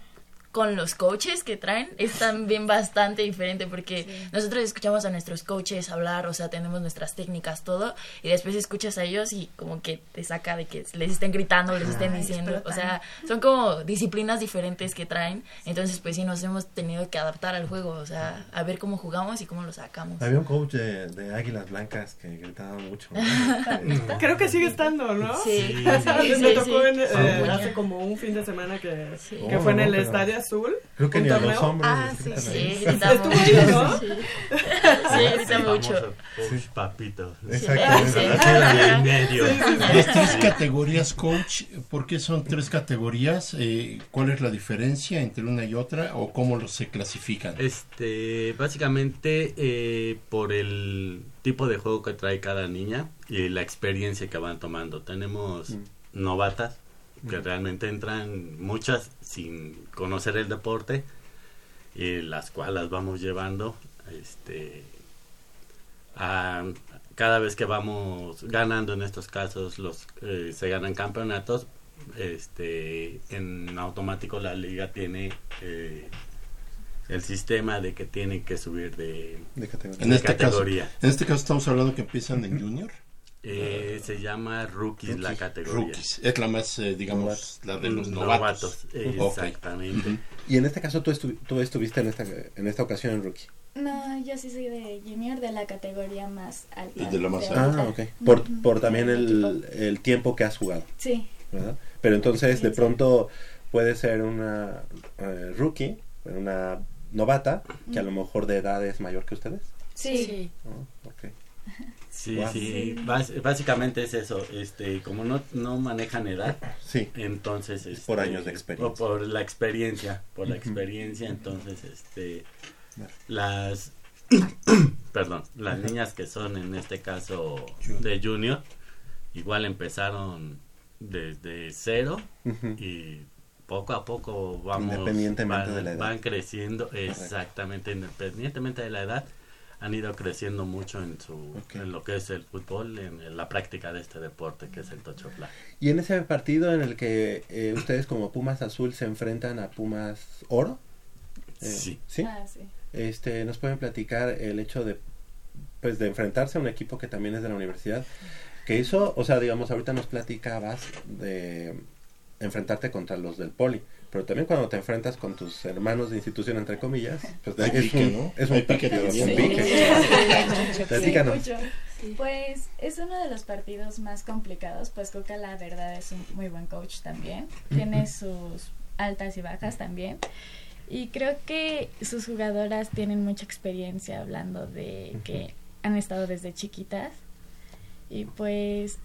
con los coaches que traen es también bastante diferente porque nosotros escuchamos a nuestros coaches hablar, o sea, tenemos nuestras técnicas, todo, y después escuchas a ellos y como que te saca de que les estén gritando, les estén Ay, diciendo, o sea, son como disciplinas diferentes que traen, entonces pues sí nos hemos tenido que adaptar al juego, o sea, a ver cómo jugamos y cómo lo sacamos. Había un coach de, de Águilas Blancas que gritaba mucho. ¿no? [LAUGHS] Creo que sigue estando, ¿no? Sí, sí, [LAUGHS] Me sí, tocó sí. en, eh, Sí. hace como un fin de semana que, que Oh, fue en no, el Estadio Azul. Creo que ni a los hombres Ah, sí, sí. ahí. Sí, gritamos Estuvo ahí, mucho, ¿no? sí. Sí, grita mucho. Coach Papito. Exactamente. En medio. Las tres categorías, coach, ¿por qué son tres categorías? Eh, ¿Cuál es la diferencia entre una y otra o cómo los se clasifican? Este, básicamente eh, por el tipo de juego que trae cada niña y la experiencia que van tomando. Tenemos novatas que realmente entran muchas sin conocer el deporte y las cuales las vamos llevando este a cada vez que vamos ganando en estos casos los eh, se ganan campeonatos este en automático la liga tiene eh, el sistema de que tienen que subir de, De categoría. En este, caso, categoría. en este caso estamos hablando que empiezan en junior. Eh, se llama rookies, la categoría. Rookies. Es la más, eh, digamos, la de los novatos. Exactamente. Y en este caso tú, estu- tú estuviste en esta, en esta ocasión en Rookie. No, yo sí soy de junior de la categoría más alta. De la más Ah, ahorita. ok. Por, también el, el tiempo que has jugado. Sí. ¿verdad? Pero entonces Sí, de sí. pronto puede ser una eh, rookie, una novata, que a lo mejor de edad es mayor que ustedes. Sí. Oh, ok. Sí, Wow. sí, bás- básicamente es eso, este, como no, no manejan edad, sí. entonces este, Por años de experiencia. o por la experiencia, por la experiencia, entonces este las [COUGHS] perdón, las niñas que son en este caso de junior igual empezaron desde cero y poco a poco vamos Independientemente van, de la edad. van creciendo exactamente independientemente de la edad han ido creciendo mucho en su en lo que es el fútbol en la práctica de este deporte que es el tocho flag Y en ese partido en el que eh, ustedes como Pumas Azul se enfrentan a Pumas Oro. eh, Sí. ¿Sí? Ah, sí. Este, ¿Nos pueden platicar el hecho de, pues, de enfrentarse a un equipo que también es de la universidad? Que hizo, o sea, digamos, ahorita nos platicabas de enfrentarte contra los del poli, pero también cuando te enfrentas con tus hermanos de institución, entre comillas, pues es, pique, un, ¿no? es un pique. Sí, mucho. Pues es uno de los partidos más complicados, pues Coca la verdad es un muy buen coach también. Tiene sus altas y bajas también. Y creo que sus jugadoras tienen mucha experiencia hablando de que han estado desde chiquitas. Y pues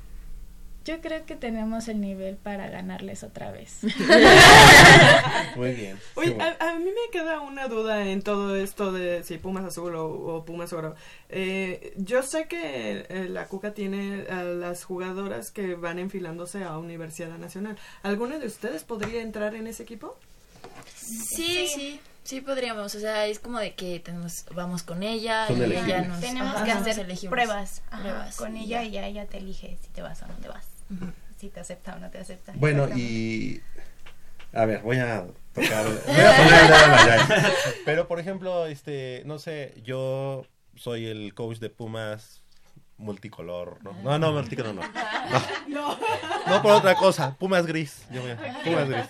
yo creo que tenemos el nivel para ganarles otra vez. [LAUGHS] Muy bien. Oye, a, a mí me queda una duda en todo esto de si Pumas Azul o, o Pumas Oro. Eh, yo sé que eh, la Cuca tiene a las jugadoras que van enfilándose a Universidad Nacional. ¿Alguna de ustedes podría entrar en ese equipo? Sí, sí, sí podríamos. O sea, es como de que tenemos, vamos con ella Son y elegibles. ella nos Tenemos ajá, que hacer elegibles. pruebas, ajá, Pruebas, con ella ya. y ya ella te elige si te vas o no te vas. Si te acepta o no te acepta. Bueno, y. A ver, voy a tocar. [LAUGHS] Voy a poner. Pero, por ejemplo, este, no sé, yo soy el coach de Pumas multicolor, ¿no? No, no, multicolor no. [LAUGHS] No, no por otra cosa, Pumas gris. Yo voy a- Pumas gris.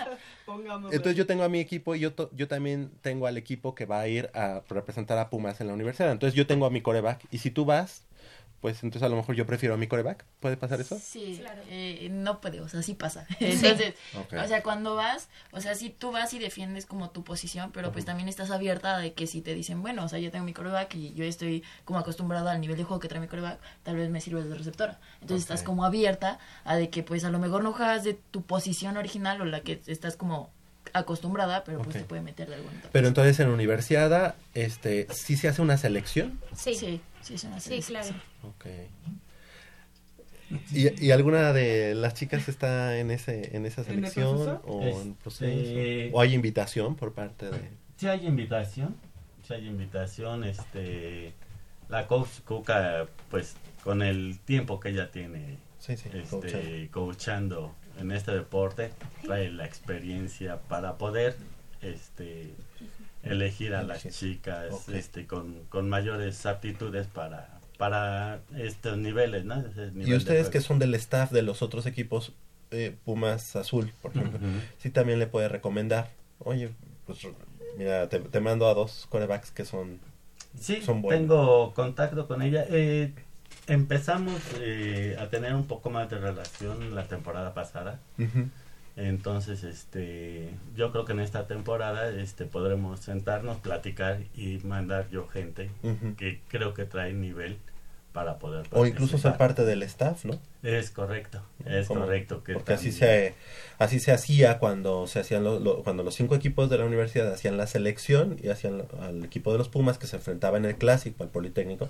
Entonces yo tengo a mi equipo y yo, to- yo también tengo al equipo que va a ir a representar a Pumas en la universidad. Entonces yo tengo a mi coreback y si tú vas, pues entonces a lo mejor yo prefiero a mi coreback. ¿Puede pasar eso? Sí, eh, no puede, o sea, sí pasa. [LAUGHS] Sí. Entonces, o sea, cuando vas, o sea, sí tú vas y defiendes como tu posición, pero pues también estás abierta de que si te dicen, bueno, o sea, yo tengo mi coreback y yo estoy como acostumbrada al nivel de juego que trae mi coreback, tal vez me sirve de receptora. Entonces estás como abierta a de que pues a lo mejor no juegas de tu posición original o la que estás como acostumbrada, pero pues Ok. te puede meter de alguna otra Pero entonces en universidad, este, ¿sí se hace una selección? Sí, sí, sí, es una Sí, claro. Ok. ¿Y, y alguna de las chicas está en ese en esa ¿En el selección proceso? o Es- en proceso? eh, o hay invitación por parte de Sí hay invitación, sí hay invitación, este, la coach Cuca, pues, con el tiempo que ella tiene, Sí, sí, este, coachando. coachando en este deporte, trae la experiencia para poder, este, elegir a las chicas, este, con, con mayores aptitudes para, para estos niveles, ¿no? Nivel y de ustedes que son del staff de los otros equipos eh, Pumas Azul, por ejemplo, Ujú. sí también le puede recomendar, oye, pues mira, te, te mando a dos corebacks que son Sí, son buenos. tengo contacto con ella. Eh, empezamos eh, a tener un poco más de relación la temporada pasada. Ujú. Entonces, este, yo creo que en esta temporada, este, podremos sentarnos, platicar y mandar yo gente que creo que trae nivel para poder. o incluso ser participar. parte del staff, ¿no? Es correcto, es correcto. Que porque así se así se hacía cuando se hacían lo- lo- cuando los cinco equipos de la universidad hacían la selección y hacían al equipo de los Pumas que se enfrentaba en el clásico al Politécnico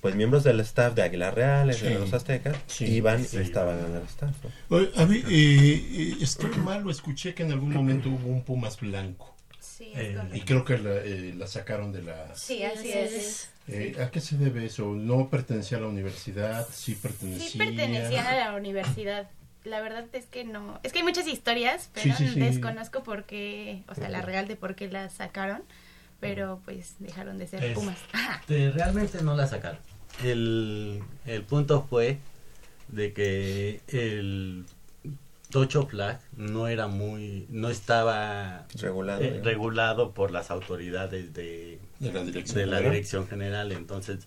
pues miembros del staff de Aguilar Reales de Sí. los Aztecas Sí. iban Sí. y estaban en el staff ¿no? Oye, a mí, eh, eh, estoy mal, o escuché que en algún momento hubo un Pumas blanco. Sí, Eh, y creo que la, eh, la sacaron de la... Sí, así es. Eh, ¿A qué se debe eso? ¿No pertenecía a la universidad? ¿Sí pertenecía? Sí pertenecían a la universidad. La verdad es que no. Es que hay muchas historias, pero sí, sí. desconozco por qué, o sea, la real de por qué la sacaron, pero pues dejaron de ser Es- Pumas. Realmente no la sacaron. El, el punto fue de que el Tocho Flag no era muy, no estaba Regulado, eh, regulado por las autoridades de, De la dirección de la general. dirección general, entonces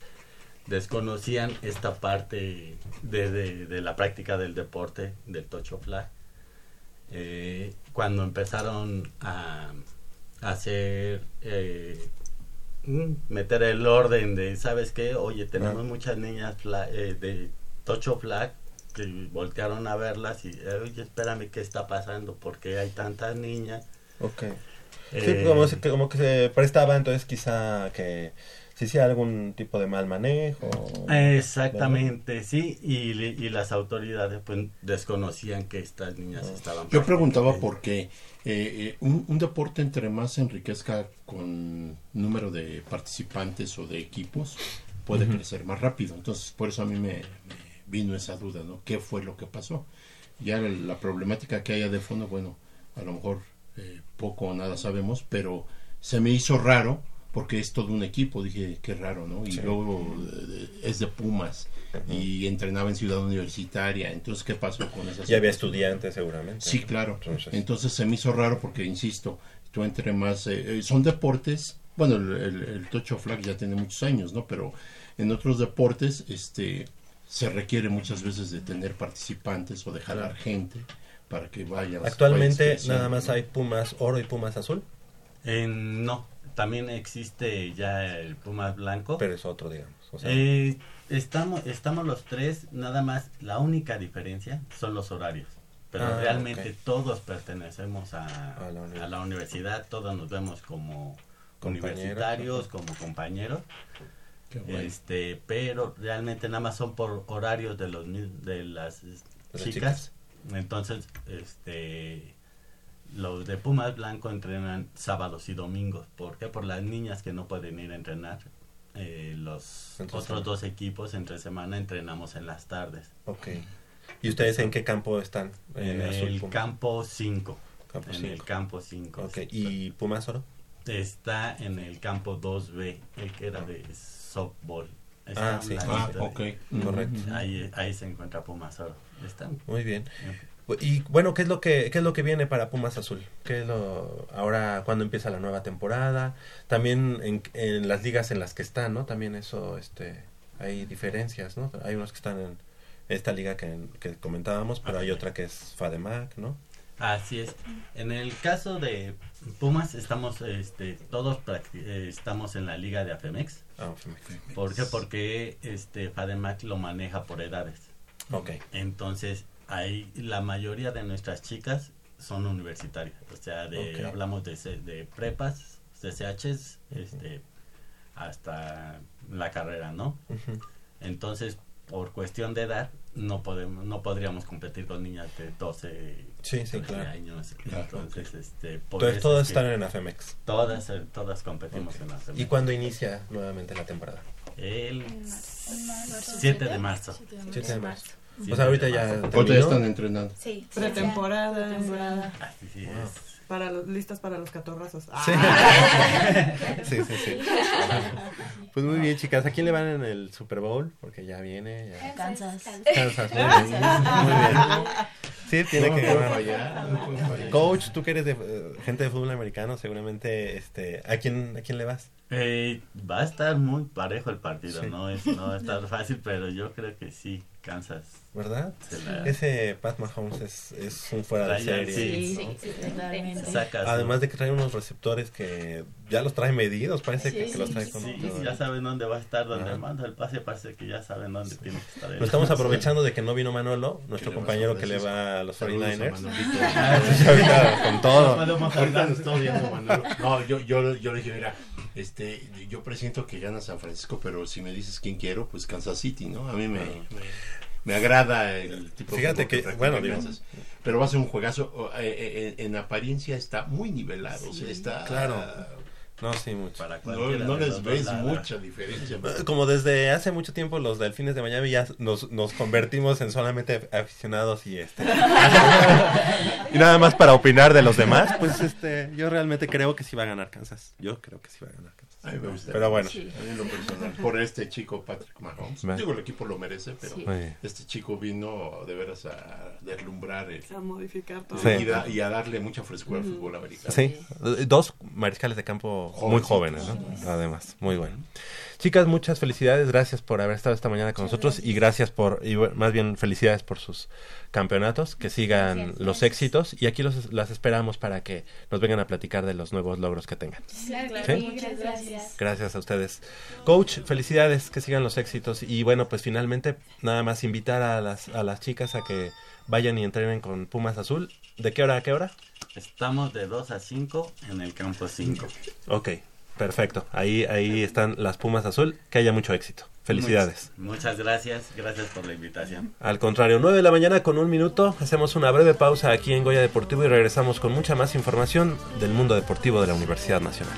desconocían esta parte de, de- de la práctica del deporte del Tocho Flag. Eh, cuando empezaron a hacer eh, meter el orden de sabes qué oye tenemos Ah. muchas niñas fla- eh, de tocho flag que voltearon a verlas y oye espérame qué está pasando porque hay tantas niñas Ok. Sí, Eh, como, como que se prestaba entonces quizá que se hiciera algún tipo de mal manejo. exactamente sí y, y las autoridades pues desconocían que estas niñas Ah. estaban Yo preguntaba por qué eh, eh, un, un deporte entre más se enriquezca con número de participantes o de equipos puede crecer más rápido. Entonces, por eso a mí me, me vino esa duda, ¿no? ¿Qué fue lo que pasó? Ya la, la problemática que haya de fondo, bueno, a lo mejor eh, poco o nada sabemos, pero se me hizo raro porque es todo un equipo, dije, qué raro, ¿no? Y Sí. luego eh, es de Pumas y entrenaba en Ciudad Universitaria, entonces, ¿qué pasó con esa Y había estudiantes seguramente. Sí, claro. Entonces- Entonces, se me hizo raro porque, insisto, tú entre más... eh, eh, son deportes, bueno, el, el, el Tocho Flag ya tiene muchos años, ¿no? Pero en otros deportes este se requiere muchas veces de tener participantes o de jalar gente para que vayan. Actualmente nada más hay Pumas oro y Pumas azul. Eh, no, también existe ya el Pumas blanco. Pero es otro, digamos. O sea, Eh, estamos, estamos los tres, nada más, la única diferencia son los horarios. Pero Ah, realmente todos pertenecemos a, A la universidad. a la universidad, todos nos vemos como Compañeros, universitarios, como compañeros. Qué bueno. Este, pero realmente nada más son por horarios de los de las las chicas. Entonces, este los de Pumas Blanco entrenan sábados y domingos. ¿Por qué? Por las niñas que no pueden ir a entrenar. Eh, los Entre otros semana. dos equipos entre semana entrenamos en las tardes. Ok. ¿Y ustedes en qué campo están? En el Puma. campo 5. Campo En cinco. el campo 5. Ok. ¿Y Pumas oro? Está en el campo 2B, el que era de softball. Está Ah, sí. Ah, de- ok. Correcto. Ahí, ahí se encuentra Pumas Oro. Están Muy bien. Y bueno, ¿qué es lo que qué es lo que viene para Pumas Azul? ¿Qué es lo ahora cuándo empieza la nueva temporada? También en, en las ligas en las que están, ¿no? También eso este hay diferencias, ¿no? Hay unos que están en esta liga que, que comentábamos, pero hay otra que es FADEMAC, ¿no? Así es. En el caso de Pumas estamos este todos eh, estamos en la liga de Afemex. Ah, FEMEX. ¿Por qué? Porque este FADEMAC lo maneja por edades. Ok. Entonces, ahí la mayoría de nuestras chicas son universitarias, o sea, de Ok. hablamos de, de prepas, CCHs, este hasta la carrera, ¿no? Ujú. Entonces, por cuestión de edad, no podemos no podríamos competir con niñas de 12, Sí, sí, 13 claro. años. Claro, Entonces, este por Entonces, eso todas es están en Afemex. Todas eh, todas competimos en Afemex. ¿Y cuándo inicia nuevamente la temporada? El 7 de marzo. 7 de marzo. Siete O sea, ahorita ya. Ahorita ya están entrenando. Sí. Pretemporada. Pretemporada. Así Wow. es. Para los, listas para los catorrazos. Sí. Ah. [LAUGHS] sí, sí, sí. Pues muy bien, chicas. ¿A quién le van en el Super Bowl? Porque ya viene. Ya. Kansas. Kansas, muy bien. Muy bien. Sí, tiene No que ganar. Coach, tú que eres de eh, gente de fútbol americano, seguramente, este, ¿a quién, a quién le vas? Eh, va a estar muy parejo el partido, Sí. no es no va a estar fácil, pero yo creo que sí, Kansas. ¿Verdad? la- Ese Pat Mahomes es, es un fuera de serie. sí, Sí, sí, totalmente. Además de que trae unos receptores que ya los trae medidos, parece que, que los trae con Sí, todo. ya saben dónde va a estar, donde Ajá. manda el pase, parece que ya saben dónde tiene que estar. Lo estamos aprovechando de que no vino Manolo, nuestro compañero que le va a los Saludos a 49ers. Manolito. [LAUGHS] Ah, ahorita con todo. Ahorita lo estoy viendo, Manolo. No, yo, yo, yo le dije, mira, este, yo presiento que gana San Francisco, pero si me dices quién quiero, pues Kansas City, ¿no? A mí me, me, me agrada el tipo de Fíjate fútbol que, practica bueno, digo- Kansas. Pero va a ser un juegazo. eh, eh, en apariencia está muy nivelado, o sea, está... Claro. No, sí, mucho. Para No, no les la mucha diferencia. [LAUGHS] Como desde hace mucho tiempo los delfines de Miami ya nos, nos convertimos en solamente aficionados y este [LAUGHS] y nada más para opinar de los demás, pues este yo realmente creo que sí va a ganar Kansas. Yo creo que sí va a ganar Kansas. A mí me gusta. Pero bueno. A mí en lo personal, por este chico Patrick Mahomes. Digo, el equipo lo merece, pero Sí. Este chico vino de veras a deslumbrar el- A modificar todo. Sí. y, da- y a darle mucha frescura al fútbol americano. Sí, dos mariscales de campo muy jóvenes, ¿no? Además, muy bueno. Chicas, muchas felicidades, gracias por haber estado esta mañana con nosotros y gracias por, y más bien felicidades por sus campeonatos, que sigan los éxitos y aquí los, las esperamos para que nos vengan a platicar de los nuevos logros que tengan. Claro sí, muchas gracias. Gracias a ustedes. Coach, felicidades, que sigan los éxitos. Y bueno, pues finalmente nada más invitar a las, a las chicas a que vayan y entrenen con Pumas Azul. ¿De qué hora a qué hora? Estamos de 2 a 5 en el campo 5. Ok, perfecto. Ahí, ahí están las Pumas Azul. Que haya mucho éxito. Felicidades. Muchas, muchas gracias, gracias por la invitación. Al contrario, 9 de la mañana con un minuto. Hacemos una breve pausa aquí en Goya Deportivo y regresamos con mucha más información del mundo deportivo de la Universidad Nacional.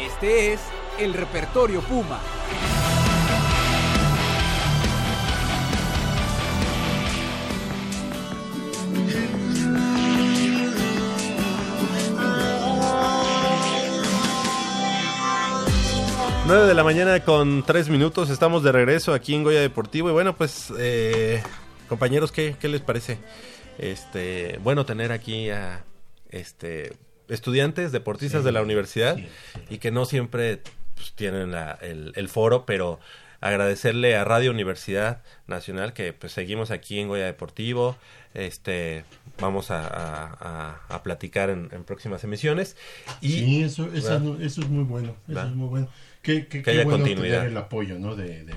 Este es el repertorio Puma. Nueve de la mañana con tres minutos, estamos de regreso aquí en Goya Deportivo y bueno pues eh, compañeros, ¿qué, ¿qué les parece? Este, bueno tener aquí a este estudiantes, deportistas Sí, de la universidad sí. y que no siempre pues, tienen la- el, el foro, pero agradecerle a Radio Universidad Nacional que pues seguimos aquí en Goya Deportivo, este vamos a, a- a- a platicar en, en próximas emisiones y sí, eso, no- eso es muy bueno. Eso es muy bueno. Qué, qué- Que qué haya bueno continuidad. tener el apoyo ¿no? de, de,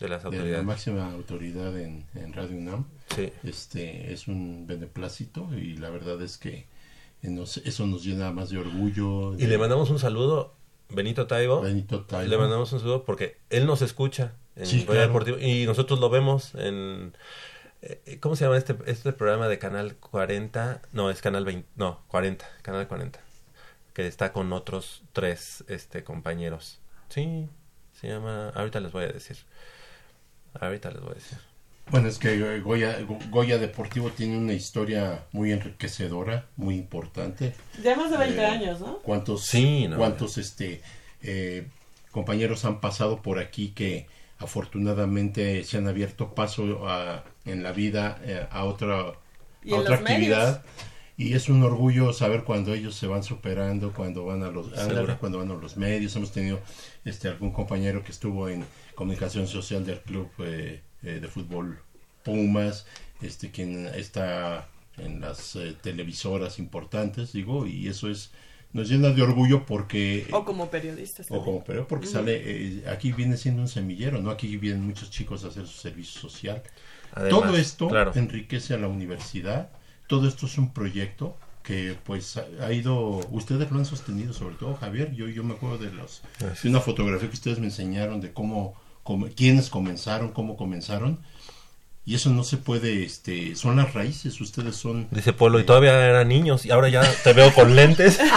De las la autoridades. máxima autoridad en, en Radio UNAM. Sí. Este, es un beneplácito y la verdad es que nos- eso nos llena más de orgullo. Y de- le mandamos un saludo, Benito Taibo. Benito Taibo. Le mandamos un saludo porque él nos escucha en Sí, claro. Deportivo y nosotros lo vemos en... eh, ¿Cómo se llama este, este programa de Canal 40? No, es Canal 20, no, 40, Canal 40. Que está con otros tres este, compañeros. Sí, se llama... Ahorita les voy a decir. Ahorita les voy a decir. Bueno, es que Goya, Go- Goya Deportivo tiene una historia muy enriquecedora, muy importante. Ya más de 20 Eh, años, ¿no? ¿Cuántos, Sí, no, cuántos este, eh, compañeros han pasado por aquí que afortunadamente se han abierto paso a- en la vida eh, a otra, Y a otra actividad? Y es un orgullo saber cuando ellos se van superando, cuando van a los, cuando van a los medios. Hemos tenido este algún compañero que estuvo en comunicación social del club eh, eh, de fútbol Pumas, este quien está en las eh, televisoras importantes, digo, y eso es nos llena de orgullo porque O como periodistas. o como pero porque sale eh, aquí viene siendo un semillero, ¿no? Aquí vienen muchos chicos a hacer su servicio social. Además, todo esto claro. enriquece a la universidad. Todo esto es un proyecto que pues ha, ha ido ustedes lo han sostenido sobre todo Javier yo yo me acuerdo de los de una fotografía que ustedes me enseñaron de cómo, cómo quiénes comenzaron cómo comenzaron y eso no se puede este son las raíces ustedes son Dice Polo, y todavía eran niños y ahora ya te veo con lentes. [LAUGHS]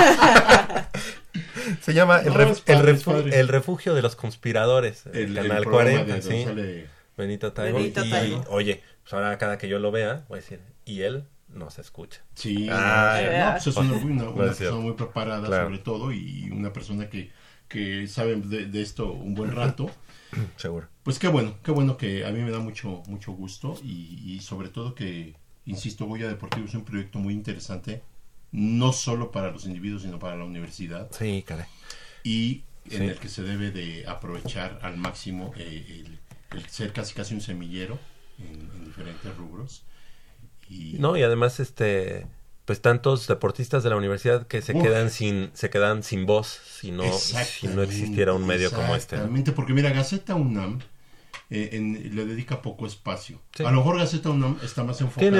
Se llama el, No, ref- es padre, el, refu- el refugio de los conspiradores. El, El- el canal programa 40, de sí. sale Benito Taibo. Benito y Taibo. oye, pues ahora cada que yo lo vea, voy a decir, y él no se escucha. Sí, Ah, no, pues es una, una- una [LAUGHS] No es persona muy preparada Claro. sobre todo y una persona que, que sabe de, de esto un buen rato. [CLEARS THROAT] Seguro. Pues qué bueno, qué bueno que a mí me da mucho, mucho gusto y, y sobre todo que, insisto, Goya Deportivo es un proyecto muy interesante, no solo para los individuos, sino para la universidad. Sí, caray. Y en Sí. el que se debe de aprovechar al máximo eh, el, el ser casi casi un semillero en, en diferentes rubros. Y, No, y además, este, pues tantos deportistas de la universidad que se Uf. quedan sin, se quedan sin voz si no, si no existiera un medio como este. Exactamente, porque mira, Gaceta UNAM eh, en- le dedica poco espacio. Sí. A lo mejor Gaceta UNAM está más enfocada Tiene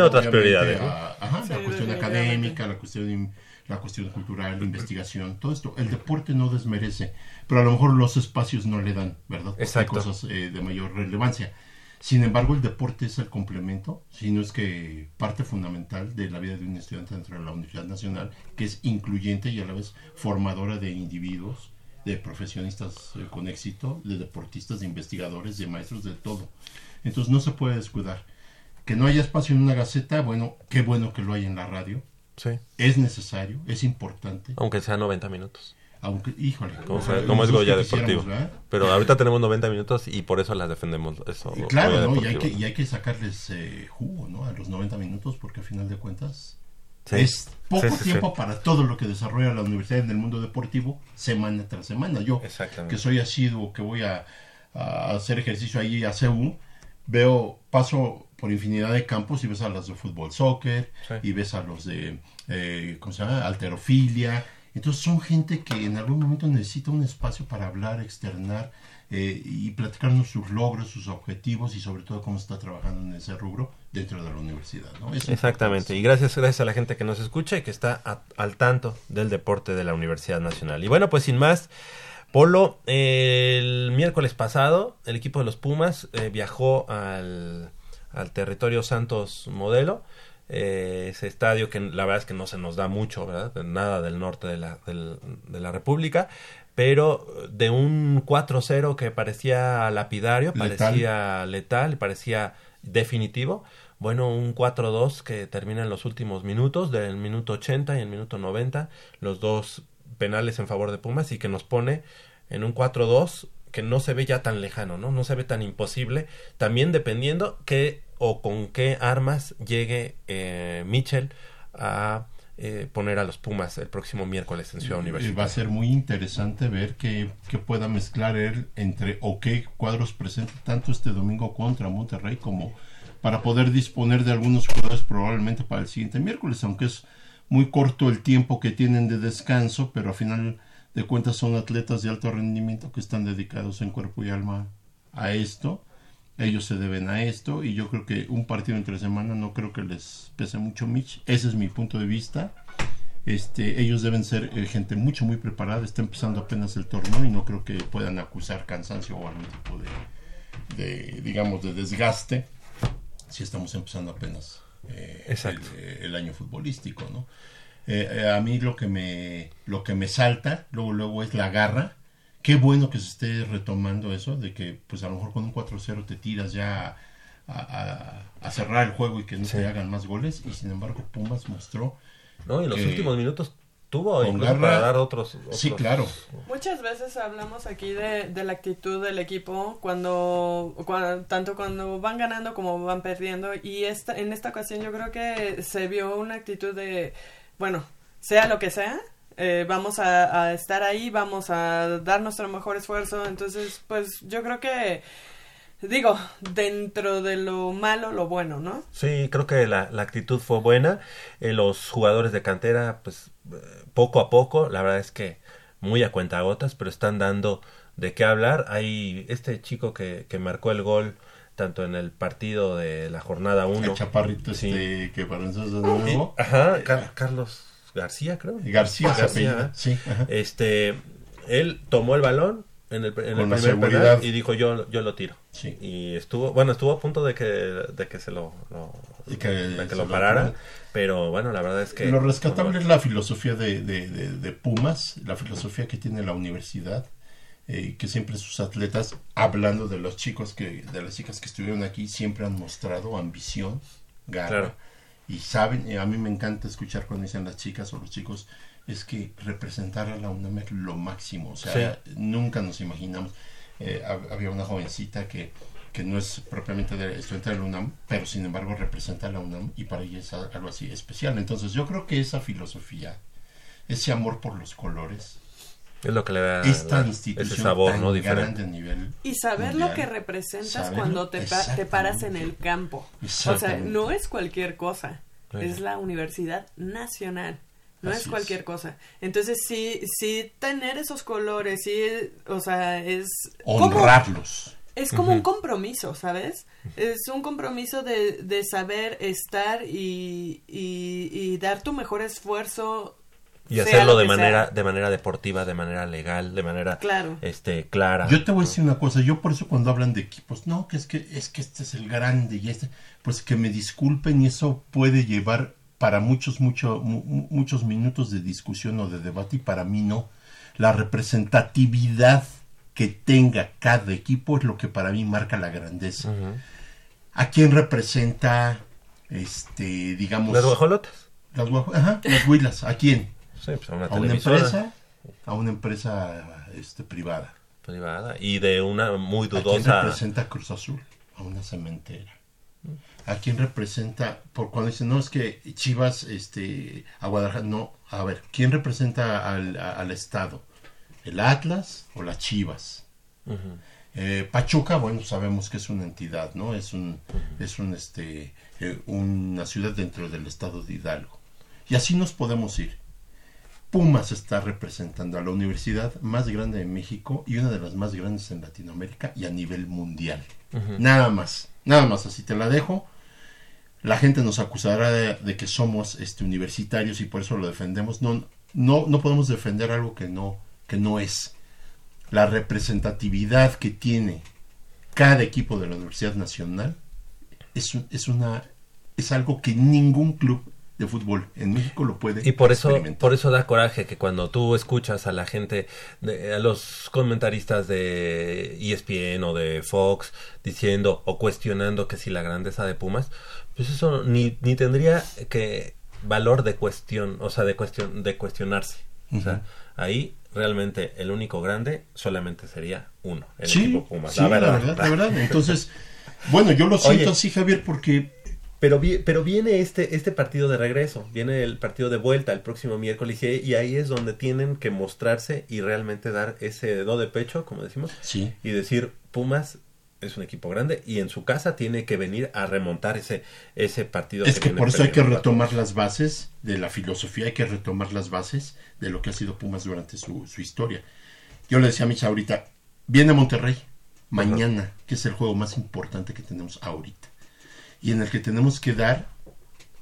a- ajá, Sí, la cuestión académica, la cuestión, la cuestión cultural, la investigación, todo esto. El deporte no desmerece, pero a lo mejor los espacios no le dan, ¿verdad? Porque Exacto. Hay cosas eh, de mayor relevancia. Sin embargo, el deporte es el complemento, sino es que parte fundamental de la vida de un estudiante dentro de la Universidad Nacional, que es incluyente y a la vez formadora de individuos, de profesionistas eh, con éxito, de deportistas, de investigadores, de maestros, de todo. Entonces no se puede descuidar. Que no haya espacio en una gaceta, bueno, qué bueno que lo hay en la radio. Sí. Es necesario, es importante. Aunque sea 90 minutos. Aunque, híjole. Como, como es Goya Deportivo. ¿verdad? Pero ahorita tenemos 90 minutos y por eso las defendemos. Eso, Y claro, ¿no? Y hay, que, y hay que sacarles eh, jugo, ¿no? A los 90 minutos, porque al final de cuentas Sí. es poco Sí, sí, sí. tiempo para todo lo que desarrolla la universidad en el mundo deportivo, semana tras semana. Yo, que soy asiduo, que voy a, a hacer ejercicio ahí a CEU, veo, paso por infinidad de campos y ves a los de fútbol, soccer, y ves a los de, eh, ¿cómo se llama? Alterofilia. Entonces son gente que en algún momento necesita un espacio para hablar, externar eh, y platicarnos sus logros, sus objetivos y sobre todo cómo está trabajando en ese rubro dentro de la universidad. ¿no? Exactamente, y gracias, gracias a la gente que nos escucha y que está a- al tanto del deporte de la Universidad Nacional. Y bueno, pues sin más, Polo, eh, el miércoles pasado el equipo de los Pumas eh, viajó al, al territorio Santos Modelo, eh, ese estadio que la verdad es que no se nos da mucho, ¿verdad? Nada del norte de la, del- de la República, pero de un 4-0 que parecía lapidario, Letal. parecía letal, parecía definitivo. Bueno, un 4-2 que termina en los últimos minutos, del minuto 80 y el minuto 90, los dos penales en favor de Pumas y que nos pone en un 4-2 que no se ve ya tan lejano, ¿no? No se ve tan imposible, también dependiendo qué o con qué armas llegue eh, Mitchell a eh, poner a los Pumas el próximo miércoles en Ciudad Universitaria. Va a ser muy interesante ver que, que pueda mezclar él entre o qué cuadros presenta tanto este domingo contra Monterrey como para poder disponer de algunos jugadores probablemente para el siguiente miércoles, aunque es muy corto el tiempo que tienen de descanso, pero a final de cuentas son atletas de alto rendimiento que están dedicados en cuerpo y alma a esto. Ellos se deben a esto y yo creo que un partido entre semana no creo que les pese mucho Mitch. Ese es mi punto de vista. Este, ellos deben ser eh, gente mucho muy preparada, está empezando apenas el torneo y no creo que puedan acusar cansancio o algún tipo de, de, digamos, de desgaste si estamos empezando apenas eh, el, eh, el año futbolístico, ¿no? Eh, a mí lo que me lo que me salta luego luego es la garra. Qué bueno que se esté retomando eso de que pues a lo mejor con un 4-0 te tiras ya a, a- a cerrar el juego y que no Sí. se hagan más goles y sin embargo Pumas mostró No, y en los últimos minutos tuvo garra- para dar otros, Sí, otros- claro. Muchas veces hablamos aquí de, de la actitud del equipo cuando, cua- tanto cuando van ganando como van perdiendo y esta, en esta ocasión yo creo que se vio una actitud de, bueno, sea lo que sea, eh, vamos a, a estar ahí, vamos a dar nuestro mejor esfuerzo, entonces pues yo creo que, digo, dentro de lo malo, lo bueno, ¿no? Sí, creo que la, la actitud fue buena. Eh, los jugadores de cantera, pues eh, poco a poco, la verdad es que muy a cuentagotas, pero están dando de qué hablar. Hay este chico que, que marcó el gol tanto en el partido de la jornada 1. El chaparrito este que para nosotros es nuevo. Ajá, Car- Carlos García, creo. García ¿eh? sí, ajá. Este, él tomó el balón en el, en el primer penal y dijo yo, yo lo tiro. Sí. Y estuvo, bueno, estuvo a punto de que, de que se lo, lo- Y que de que lo parara. pero bueno, la verdad es que... Lo rescatable es la filosofía de, de- de- de Pumas, la filosofía que tiene la universidad, eh, que siempre sus atletas, hablando de los chicos que, de las chicas que estuvieron aquí, siempre han mostrado ambición, garra. Claro. Y saben, y a mí me encanta escuchar cuando dicen las chicas o los chicos, es que representar a la UNAM es lo máximo. O sea, nunca nos imaginamos. eh, hab- había una jovencita que, que no es propiamente de estudiante de la UNAM, pero sin embargo representa a la UNAM y para ella es algo así especial. Entonces yo creo que esa filosofía, ese amor por los colores, Es lo que le da esta la- institución ese sabor, tan ¿no? Diferente. nivel Y saber lo que representas cuando te, pa- te paras en el campo. O sea, no es cualquier cosa. Es la Universidad Nacional. No Así es es. cualquier cosa. Entonces, sí, sí tener esos colores, sí, o sea, es... como- honrarlos. es como un compromiso, ¿sabes? Es un compromiso de, de saber estar y, y, y dar tu mejor esfuerzo. Y sea hacerlo lo de manera, sea. de manera deportiva, de manera legal, de manera Claro. este, clara. Yo te voy a decir una cosa, yo por eso cuando hablan de equipos, no, que es que es que este es el grande y este, pues que me disculpen y eso puede llevar para muchos mucho, mu- mu- muchos minutos de discusión o de debate y para mí no. La representatividad que tenga cada equipo es lo que para mí marca la grandeza. ¿A quién representa este, digamos ¿Las guajolotas? Las guajo- ajá, las huilas, ¿a quién? Sí, pues a una a una televisora. empresa, a una empresa este privada. privada y de una muy ¿A quién dudosa representa Cruz Azul? A una cementera. ¿A quién representa? Por cuando dicen, no, es que Chivas, este, a Guadalajara, no, a ver, ¿quién representa al, a- al Estado? ¿El Atlas o las Chivas? Eh, Pachuca, bueno, sabemos que es una entidad, ¿no? Es un, es un, este, eh, una ciudad dentro del estado de Hidalgo. Y así nos podemos ir. Pumas está representando a la universidad más grande de México y una de las más grandes en Latinoamérica y a nivel mundial. Nada más, nada más, así te la dejo. La gente nos acusará de, de que somos este, universitarios y por eso lo defendemos. No, no, no podemos defender algo que no, que no es. La representatividad que tiene cada equipo de la Universidad Nacional es, es, una, es algo que ningún club de fútbol en México lo puede Y por eso, por eso da coraje que cuando tú escuchas a la gente, de- a los comentaristas de ESPN o de Fox diciendo o cuestionando que si la grandeza de Pumas, pues eso ni, ni tendría que valor de cuestión, o sea, de cuestión, de cuestionarse. O sea, ahí realmente el único grande solamente sería uno, el Sí, equipo Pumas. sí, la verdad, la verdad. Entonces, bueno, yo lo [LAUGHS] siento Oye, así, Javier, porque Pero, vi- pero viene este, este partido de regreso, viene el partido de vuelta el próximo miércoles y, ahí es donde tienen que mostrarse y realmente dar ese do de pecho, como decimos, Sí. y decir, Pumas es un equipo grande y en su casa tiene que venir a remontar ese, ese partido. Es que por eso hay que retomar las bases de la filosofía, hay que retomar las bases de lo que ha sido Pumas durante su, su historia. Yo le decía a Micha ahorita, viene Monterrey mañana, que es el juego más importante que tenemos ahorita, y en el que tenemos que dar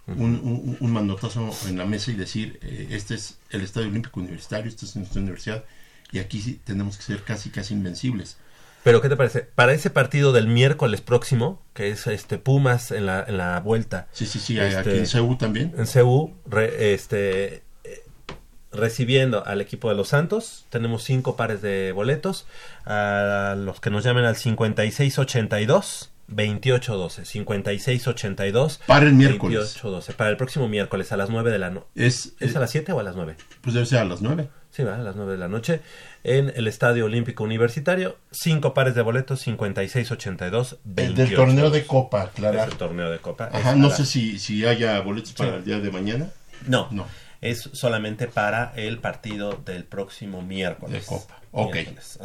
un, un- un manotazo en la mesa y decir, eh, este es el Estadio Olímpico Universitario, esta es nuestra universidad, y aquí sí tenemos que ser casi, casi invencibles. Pero ¿qué te parece? Para ese partido del miércoles próximo, que es este Pumas en la, en la vuelta. Sí, sí, sí, aquí en CU también. En CU, re- este, eh, recibiendo al equipo de los Santos. Tenemos cinco pares de boletos. A los que nos llamen al 5682. 2812, 5682. Para el miércoles. 2812, para el próximo miércoles a las 9 de la noche. Es, ¿Es a las 7 o a las 9? Pues debe ser a las 9. Sí, va, a las 9 de la noche. En el Estadio Olímpico Universitario. Cinco pares de boletos, 5682. El del torneo de Copa, aclarar. El torneo de Copa. Ajá, no sé si, si haya boletos para Sí. el día de mañana. No, No. Es solamente para el partido del próximo miércoles. De Copa. Ok. Miércoles.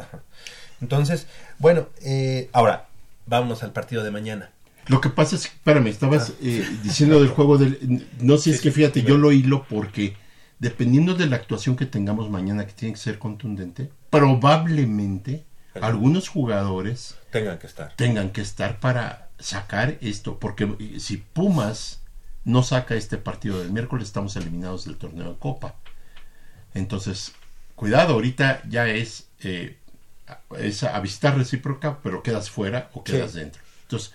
Entonces, bueno, eh, ahora, vámonos al partido de mañana. Lo que pasa es que, espérame, estabas eh, diciendo del juego del... No sé, es que fíjate, yo lo hilo porque dependiendo de la actuación que tengamos mañana, que tiene que ser contundente, probablemente algunos jugadores Tengan que estar. tengan que estar para sacar esto, porque eh, si Pumas no saca este partido del miércoles, estamos eliminados del torneo de Copa. Entonces, cuidado, ahorita ya es, eh, es a vista recíproca, pero quedas fuera o quedas Sí. dentro. Entonces,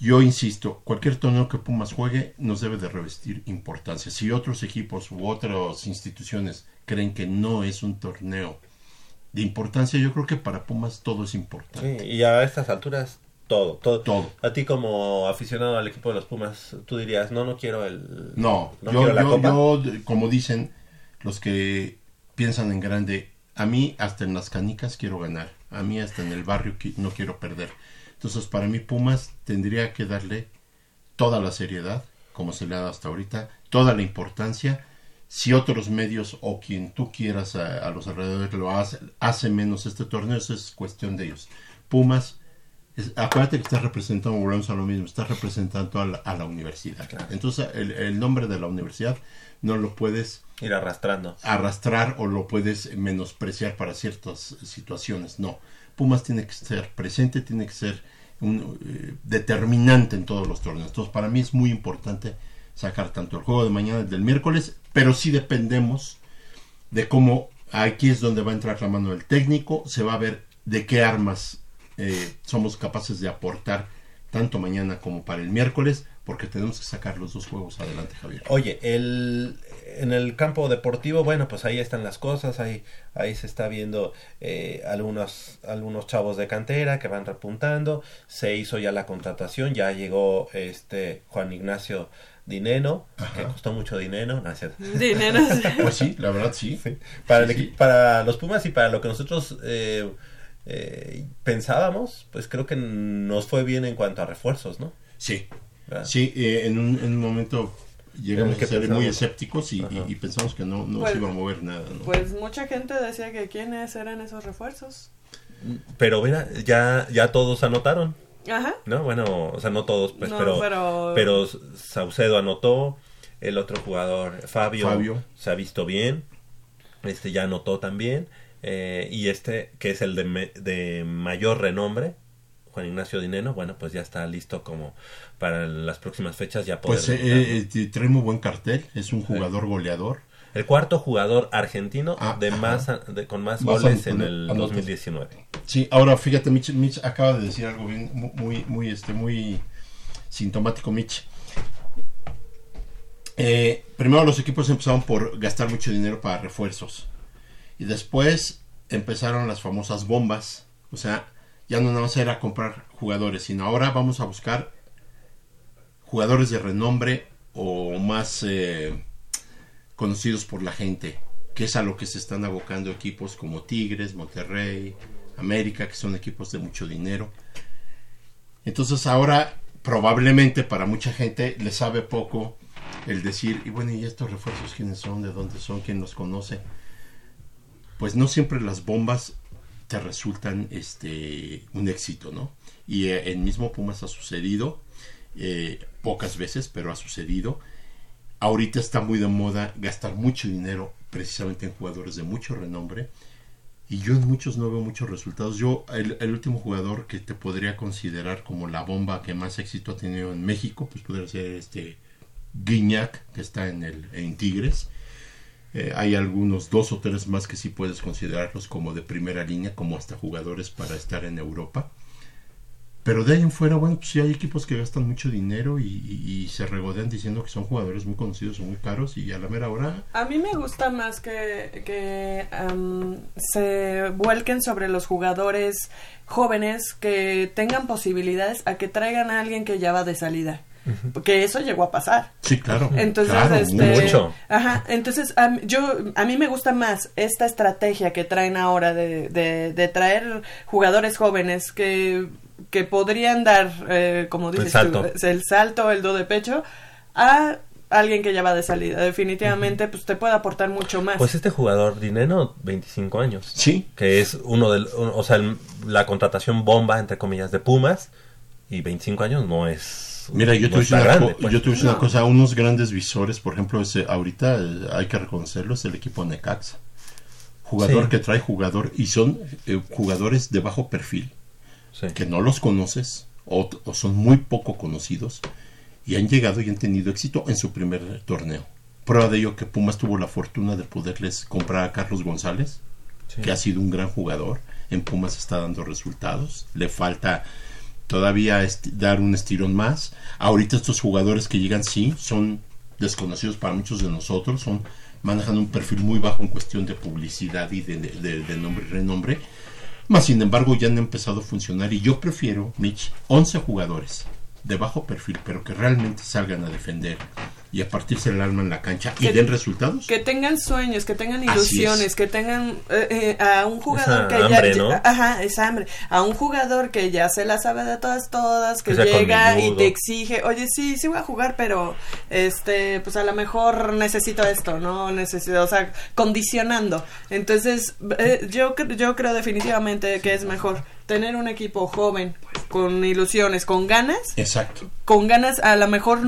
yo insisto, cualquier torneo que Pumas juegue nos debe de revestir importancia. Si otros equipos u otras instituciones creen que no es un torneo de importancia, yo creo que para Pumas todo es importante. Sí, y a estas alturas, todo, todo. Todo. A ti como aficionado al equipo de los Pumas, tú dirías, no, no quiero el... No, no yo, quiero la yo- Copa. yo, de- como dicen los que piensan en grande, a mí hasta en las canicas quiero ganar, a mí hasta en el barrio no quiero perder. Entonces, para mí Pumas tendría que darle toda la seriedad, como se le ha dado hasta ahorita, toda la importancia. Si otros medios o quien tú quieras a, a los alrededores lo hace, hace menos este torneo, eso es cuestión de ellos. Pumas, es- acuérdate que estás representando, volvemos a lo mismo, estás representando a la, a la universidad. Entonces, el, el nombre de la universidad no lo puedes Ir arrastrando. arrastrar o lo puedes menospreciar para ciertas situaciones. No, Pumas tiene que ser presente, tiene que ser un, eh, determinante en todos los torneos. Entonces, para mí es muy importante sacar tanto el juego de mañana del miércoles, pero sí dependemos de cómo aquí es donde va a entrar la mano del técnico, se va a ver de qué armas eh, somos capaces de aportar tanto mañana como para el miércoles, porque tenemos que sacar los dos juegos adelante, Javier. Oye, el, en el campo deportivo, bueno, pues ahí están las cosas, ahí, ahí se está viendo eh, algunos, algunos chavos de cantera que van repuntando, se hizo ya la contratación, ya llegó este Juan Ignacio Dineno, que costó mucho dinero, no, es cierto. Dinero, sí. [LAUGHS] Pues sí, la verdad sí. Para, el Sí, para los Pumas y para lo que nosotros eh, eh, pensábamos, pues creo que nos fue bien en cuanto a refuerzos, ¿no? Sí. ¿Verdad? Sí, eh, en, un, en un momento llegamos que a ser muy pensamos. escépticos y, y- y pensamos que no, no Pues- se iba a mover nada. ¿no? Pues mucha gente decía que quiénes eran esos refuerzos. Pero mira, ya, ya todos anotaron. Ajá. No, bueno, o sea, no todos, pues, No, pero, pero- pero Saucedo anotó, el otro jugador, Fabio, Fabio. se ha visto bien. este ya anotó también. Eh, y este, que es el de, me- de mayor renombre, Juan Ignacio Dineno, bueno, pues ya está listo como para las próximas fechas ya poder Pues eh, debutar. eh, trae muy buen cartel, es un jugador goleador. El cuarto jugador argentino de ajá. más de- con más Vas goles en el anotas. 2019. Sí, ahora fíjate, Mitch, Mitch acaba de decir algo bien, mu- muy, muy, este, muy sintomático, Mitch. Eh, primero los equipos empezaron por gastar mucho dinero para refuerzos. Y después empezaron las famosas bombas. O sea, ya no nada más era comprar jugadores, sino ahora vamos a buscar jugadores de renombre o más eh, conocidos por la gente, que es a lo que se están abocando equipos como Tigres, Monterrey, América, que son equipos de mucho dinero. Entonces ahora probablemente para mucha gente le sabe poco el decir, y bueno, ¿y estos refuerzos quiénes son? ¿De dónde son? ¿Quién los conoce? Pues no siempre las bombas te resultan este un éxito, ¿no? Y eh, el mismo Pumas ha sucedido, eh, pocas veces, pero ha sucedido. Ahorita está muy de moda gastar mucho dinero precisamente en jugadores de mucho renombre. Y yo en muchos no veo muchos resultados. Yo, el, el último jugador que te podría considerar como la bomba que más éxito ha tenido en México, pues podría ser este Guiñac, que está en, el, en Tigres. Eh, hay algunos dos o tres más que sí puedes considerarlos como de primera línea, como hasta jugadores para estar en Europa. Pero de ahí en fuera, bueno, pues sí hay equipos que gastan mucho dinero y, se regodean diciendo que son jugadores muy conocidos o muy caros y a la mera hora A mí me gusta más que, que se vuelquen sobre los jugadores jóvenes que tengan posibilidades a que traigan a alguien que ya va de salida. Porque eso llegó a pasar. Sí, claro. Entonces, claro, este, mucho. Ajá, entonces a mí- yo a mí me gusta más esta estrategia que traen ahora de, de, de traer jugadores jóvenes que, que podrían dar, eh, como dices salto. tú, el salto, el do de pecho, a alguien que ya va de salida. Definitivamente, pues te puede aportar mucho más. Pues este jugador Dineno, 25 años. Sí. Que es uno del, o sea, el- la contratación bomba, entre comillas, de Pumas. Y 25 años no es... Mira, yo te una, grande, pues. yo te voy a una cosa, unos grandes visores, por ejemplo, ese, ahorita eh, hay que reconocerlo, es el equipo Necaxa. Jugador Sí. que trae jugador y son eh, jugadores de bajo perfil, que no los conoces o, o son muy poco conocidos y han llegado y han tenido éxito en su primer torneo. Prueba de ello que Pumas tuvo la fortuna de poderles comprar a Carlos González, Sí. que ha sido un gran jugador. En Pumas está dando resultados. Le falta todavía dar un estirón más. Ahorita estos jugadores que llegan, sí, son desconocidos para muchos de nosotros, son manejan un perfil muy bajo en cuestión de publicidad y de- de nombre y renombre. Más sin embargo, ya han empezado a funcionar y yo prefiero, Mitch, 11 jugadores de bajo perfil, pero que realmente salgan a defender y a partirse el alma en la cancha y den resultados. Que tengan sueños, que tengan ilusiones, es. que tengan eh, eh, a un jugador Esa que hambre, ya, ¿no? ajá, esa hambre, a un jugador que ya se la sabe de todas todas, que sea llega y te exige, oye sí, sí voy a jugar, pero este, pues a lo mejor necesito esto, no necesito, o sea, condicionando. Entonces eh, yo yo creo definitivamente que es mejor tener un equipo joven con ilusiones, con ganas Exacto. con ganas a lo mejor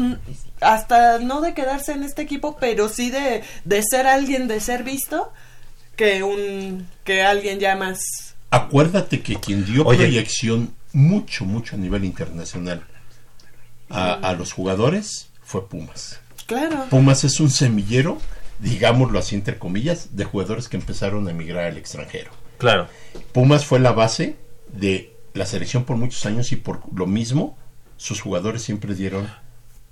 hasta no de quedarse en este equipo, pero sí de, de ser alguien, de ser visto, que un que alguien ya más... Acuérdate que quien dio Oye. proyección mucho, mucho a nivel internacional a, a los jugadores fue Pumas. Claro. Pumas es un semillero, digámoslo así entre comillas, de jugadores que empezaron a emigrar al extranjero. Claro. Pumas fue la base de la selección por muchos años y por lo mismo sus jugadores siempre dieron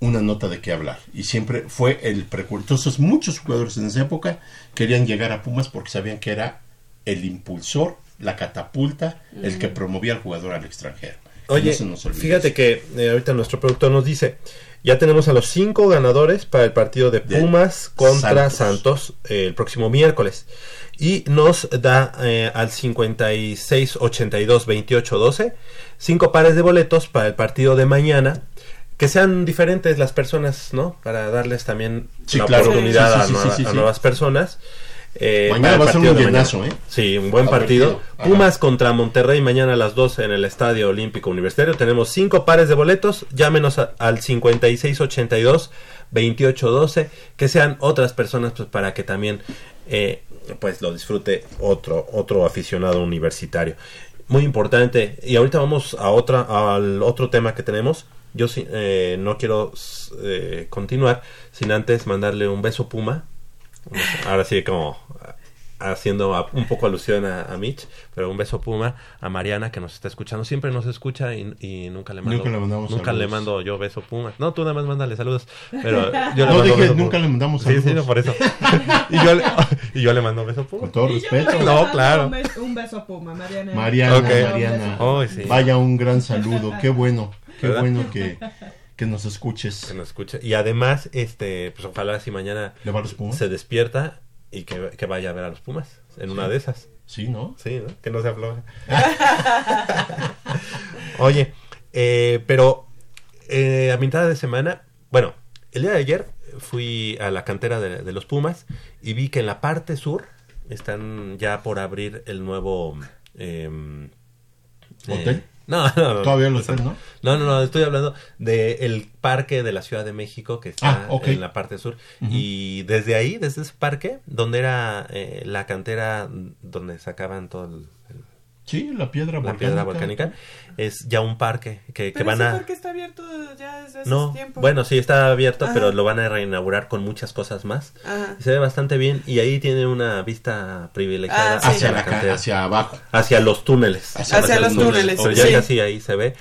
una nota de qué hablar y siempre fue el precursor. Entonces muchos jugadores en esa época querían llegar a Pumas porque sabían que era el impulsor, la catapulta, el que promovía al jugador al extranjero. Oye, No se nos olvide fíjate que eh, ahorita nuestro productor nos dice, ya tenemos a los cinco ganadores para el partido de Pumas contra Santos, eh, el próximo miércoles. Y nos da eh, al 56 82 28 12 cinco pares de boletos para el partido de mañana. Que sean diferentes las personas, ¿no? Para darles también Sí, la claro. oportunidad Sí, sí, a, nuevas personas. Eh, Mañana va a ser un llenazo, ¿eh? Sí, un buen partido. Pumas contra Monterrey mañana a las 12 en el Estadio Olímpico Universitario. Tenemos cinco pares de boletos. Llámenos a- al 5682 2812. Que sean otras personas pues para que también eh, pues lo disfrute otro, otro aficionado universitario. Muy importante. Y ahorita vamos a otra, al otro tema que tenemos. Yo eh, no quiero eh, continuar sin antes mandarle un beso Puma. Ahora sí, como haciendo a- un poco alusión a, a Mitch, pero un beso Puma a Mariana que nos está escuchando. Siempre nos escucha y, y nunca le mando. Nunca le mandamos nunca le saludos. mando yo beso Puma. No, tú nada más mándale saludos. Pero yo No mando dije, beso nunca Puma. le mandamos Sí, sí, saludos. no, por eso. [LAUGHS] [LAUGHS] y, yo le, y yo le mando beso Puma. Con todo respeto. No, claro. Un beso, un beso a Puma, Mariana. Mariana. Mariana. Oh, sí. Vaya un gran saludo. Qué bueno. Qué ¿Verdad? bueno que, que nos escuches. Que nos escuche. Y además, este, pues ojalá si mañana ¿Le se despierta y que, que vaya a ver a los Pumas en una de esas. Sí, ¿no? Sí, ¿no? Que no se afloje. [LAUGHS] Oye, eh, pero eh, a mitad de semana, bueno, el día de ayer fui a la cantera de, de los Pumas y vi que en la parte sur están ya por abrir el nuevo... em, ¿Hotel? No, no, no. Todavía el hotel, ¿no? No, no, no, estoy hablando del parque de la Ciudad de México que está Ah, en la parte sur. Y desde ahí, desde ese parque, donde era eh, la cantera donde sacaban todo el, Sí, la piedra la volcánica. piedra volcánica, es ya un parque que, que Pero van ese a... parque está abierto ya desde hace No, tiempo. bueno, sí, está abierto, Ajá. pero lo van a reinaugurar con muchas cosas más. Ajá. Se ve bastante bien y ahí tiene una vista privilegiada Ah, sí. Hacia la cantera. hacia abajo. Hacia los túneles. Hacia Hacia los túneles, Pero ya sí. casi ahí se ve.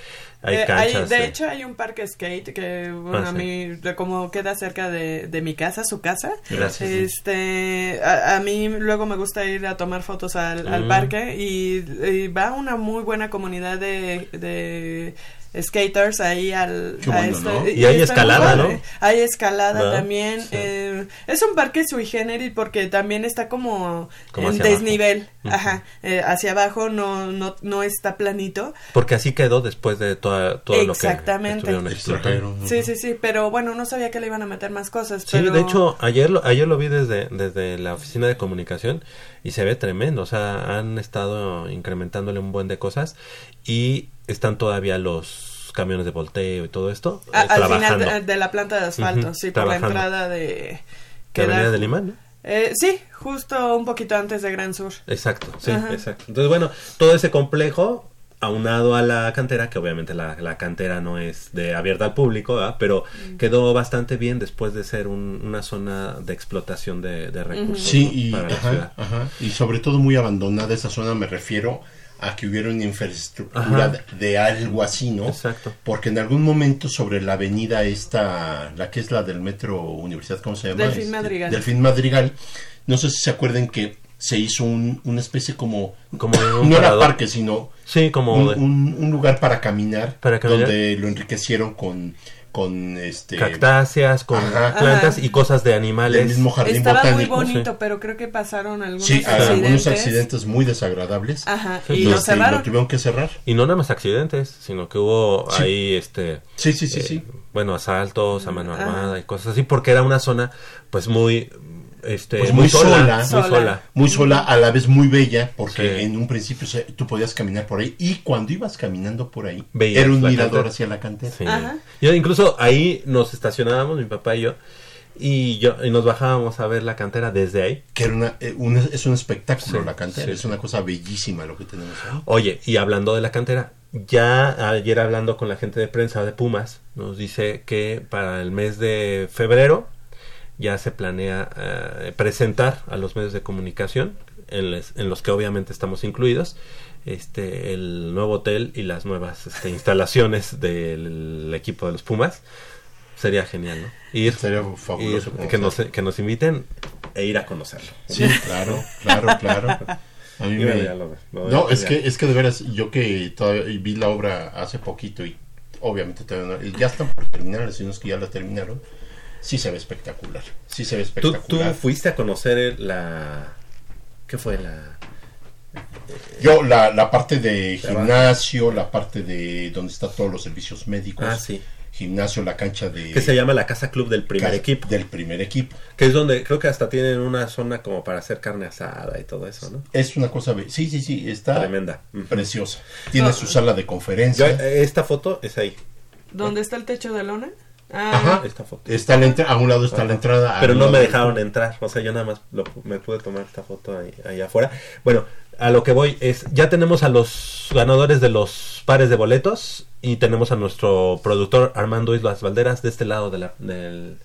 Hay Eh, canchas. de hecho, hay un parque skate que, bueno, Ah, a mí, como queda cerca de, de mi casa, su casa. Gracias. Este, a, a mí luego me gusta ir a tomar fotos al, al Mm. parque y, y va una muy buena comunidad de, de skaters ahí al a bueno, ¿no? Y hay escalada. ¿no? Hay escalada ¿Verdad? también. Sí. eh, es un parque sui generis porque también está como, Como en abajo. desnivel. Ajá, eh, hacia abajo no, no, no está planito. Porque así quedó después de toda- todo lo que Exactamente. Sí, sí, sí, pero bueno, no sabía que le iban a meter más cosas. Sí, pero... de hecho, ayer lo, ayer lo vi desde, desde la oficina de comunicación y se ve tremendo. O sea, han estado incrementándole un buen de cosas y están todavía los camiones de volteo y todo esto A- eh, al trabajando. final de, de la planta de asfalto, sí, por la entrada de... Que da- Avenida de Limán, ¿no? Eh, sí, justo un poquito antes de Gran Sur. Exacto, sí, Ajá. exacto. Entonces, bueno, todo ese complejo aunado a la cantera, que obviamente la, la cantera no es de abierta al público, ¿verdad? pero Mm. quedó bastante bien después de ser un- una zona de explotación de, de recursos Sí, ¿no? y, para la ajá, ciudad. ajá. y sobre todo muy abandonada esa zona, me refiero a que hubiera una infraestructura Ajá. de, algo así, ¿no? Exacto. Porque en algún momento sobre la avenida esta, la que es la del Metro Universidad, ¿cómo se llama? Delfín Este, Madrigal. Delfín Madrigal, no sé si se acuerden que se hizo un, una especie como, Como un no era parque, sino Sí, como un, de- un- un lugar para caminar, Para caminar. donde lo enriquecieron con, con este Cactáceas, con Ajá. plantas Ajá. y cosas de animales. Del mismo jardín Estaba muy botánico. bonito, pero creo que pasaron algunos Sí, accidentes. algunos accidentes muy desagradables. Ajá, Sí, y lo cerraron. lo tuvieron que cerrar. Y no nada más accidentes, sino que hubo Sí. ahí, este... Sí, sí, sí, eh, sí. Bueno, asaltos a mano Ajá. armada y cosas así, porque era una zona, pues, muy... Este, Pues muy sola, muy sola. muy sola, a la vez muy bella, porque Sí. en un principio tú podías caminar por ahí y cuando ibas caminando por ahí Veías era un mirador cantera. hacia la cantera. Sí. Yo incluso ahí nos estacionábamos, mi papá y yo, y yo y nos bajábamos a ver la cantera desde ahí. Que era una, eh, una- es un espectáculo Sí, la cantera, sí. es una cosa bellísima lo que tenemos ahí. Oye, y hablando de la cantera, ya ayer hablando con la gente de prensa de Pumas, nos dice que para el mes de febrero ya se planea eh, presentar a los medios de comunicación, en, les- en los que obviamente estamos incluidos, este el nuevo hotel y las nuevas este, instalaciones del equipo de los Pumas. Sería genial, ¿no? Ir, Sería fabuloso ir, que, nos, que nos inviten e ir a conocerlo. Sí, claro, claro, claro. A mí [LAUGHS] me- ya lo- lo- no, es que, es que de veras, yo que todavía vi la obra hace poquito y obviamente todavía no- ya están por terminar, los que ya la terminaron, sí se ve espectacular, sí se ve ¿Tú, tú espectacular. fuiste a conocer la... ¿Qué fue la...? Yo, la, la parte de gimnasio, la parte de donde están todos los servicios médicos, Ah, sí. gimnasio, la cancha de... Que se llama la Casa Club del primer Casa- equipo. Del primer equipo. Que es donde creo que hasta tienen una zona como para hacer carne asada y todo eso, ¿no? Es una cosa, sí, sí, sí, está Tremenda. Preciosa. Tiene No. su sala de Yo, conferencia. eh, esta foto es ahí. ¿Dónde está el techo de lona? Ajá. Esta foto. Está la entra- a un lado está la entrada. Pero no me dejaron entrar. O sea, yo nada más lo- me pude tomar esta foto ahí, ahí afuera. Bueno, a lo que voy es, ya tenemos a los ganadores de los pares de boletos y tenemos a nuestro productor Armando Islas Valderas de este lado de la- del,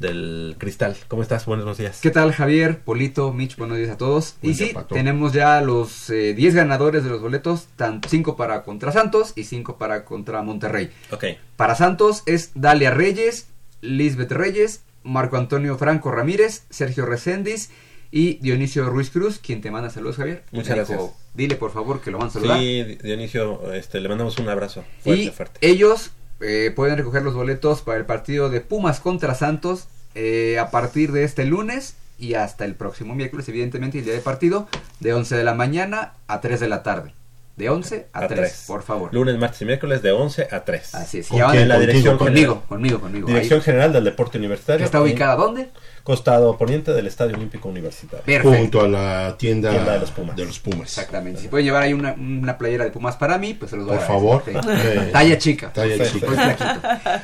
del cristal. ¿Cómo estás? Buenos días. ¿Qué tal Javier, Polito, Mitch? Buenos días a todos. Buen y día, sí, Pato. tenemos ya los eh, 10 ganadores de los boletos, 5 para contra Santos y 5 para contra Monterrey. Ok. Para Santos es Dalia Reyes, Lisbeth Reyes, Marco Antonio Franco Ramírez, Sergio Reséndiz y Dionisio Ruiz Cruz, quien te manda saludos, Javier. Muchas dijo, gracias. Dile por favor que lo van a saludar. Sí, Dionisio, este, le mandamos un abrazo fuerte, y fuerte. ellos eh, pueden recoger los boletos para el partido de Pumas contra Santos eh, a partir de este lunes y hasta el próximo miércoles, evidentemente, el día de partido, de 11 de la mañana a 3 de la tarde. De 11 a, A 3, tres. por favor. Lunes, martes y miércoles de 11 a 3. Así es. ¿Con la contigo, dirección conmigo, general. conmigo, conmigo. Dirección Ahí. General del Deporte Universitario. ¿Está ubicada dónde? Costado poniente del Estadio Olímpico Universitario. Perfecto. Junto a la tienda, Tienda de los Pumas. de los Pumas. Exactamente. Si pueden llevar ahí una, una playera de Pumas para mí, pues se los voy Por a favor. Eh, Talla chica. talla chica.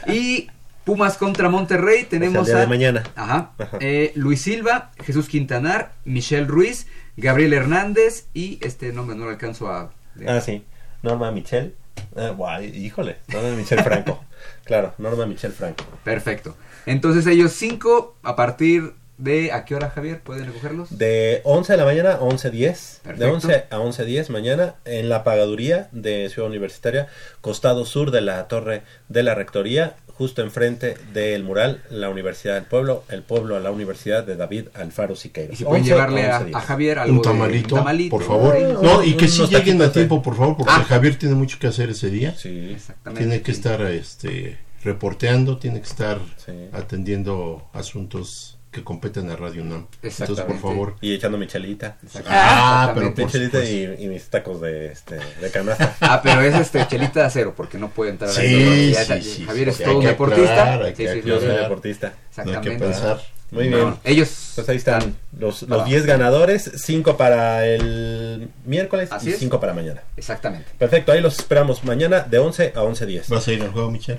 pues. Y Pumas contra Monterrey tenemos a de mañana. Ajá. Ajá. Eh, Luis Silva, Jesús Quintanar, Michelle Ruiz, Gabriel Hernández y este nombre no lo alcanzo a... Ah, sí. Norma Michel. Ah, guay, híjole. Norma Michel Franco. [LAUGHS] claro, Norma Michel Franco. Perfecto. Entonces ellos cinco a partir de... ¿A qué hora, Javier? ¿Pueden recogerlos? De 11 de la mañana a 11.10. De Perfecto. 11 a 11.10 mañana en la pagaduría de Ciudad Universitaria, costado sur de la torre de la rectoría, justo enfrente del mural La Universidad del Pueblo, el pueblo a la Universidad de David Alfaro Siqueiros. Y si pueden 11 llevarle a, 11:10. a Javier algo Un de- tamalito, un tamalito, por favor. No, y que sí lleguen a tiempo, por favor, porque Ah. Javier tiene mucho que hacer ese día. Sí, exactamente. Tiene que estar este, reporteando, tiene que estar Sí. atendiendo asuntos que competen a Radio UNAM. Entonces, por Exactamente. favor. Y echando michelita. Ah, pero exactamente. por supuesto. y, y mis tacos de, este, de canasta. [LAUGHS] Ah, pero es este chelita de acero, porque no puede entrar Sí, ahí. Sí, sí, Javier es todo un deportista. aclarar, Sí, sí, Yo soy deportista. No hay que Exactamente. pensar. Muy No, bien. ellos Pues ahí están los para- los 10 ganadores, 5 para el miércoles Así y es. 5 para mañana. Exactamente. Perfecto, ahí los esperamos mañana de 11 a 11.10. ¿Vas a ir al juego, Michelle?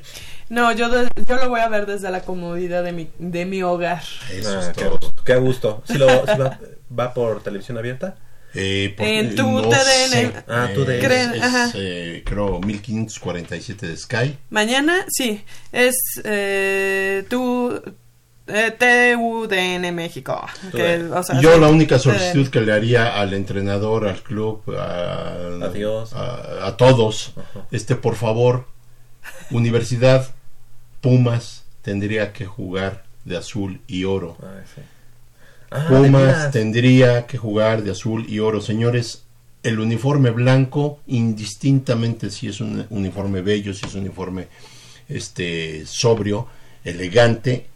No, yo, de- yo lo voy a ver desde la comodidad de mi, de mi hogar. Eso Ah, es qué, todo. gusto, qué gusto. ¿Sí lo, sí va, va por televisión abierta? Eh, por- En tu no TDN. sé. Ah, tu Eh, TDN. es, Ajá. eh, creo 1547 de Sky. Mañana, sí, es eh, tu TUDN México. Que, o sea, Yo la única solicitud que le haría al entrenador, al club, a, Adiós. a, a todos, este por favor, Universidad Pumas tendría que jugar de azul y oro. Ah, sí. Ah, Pumas tendría que jugar de azul y oro. Señores, el uniforme blanco, indistintamente si es un uniforme bello, si es un uniforme este sobrio, elegante,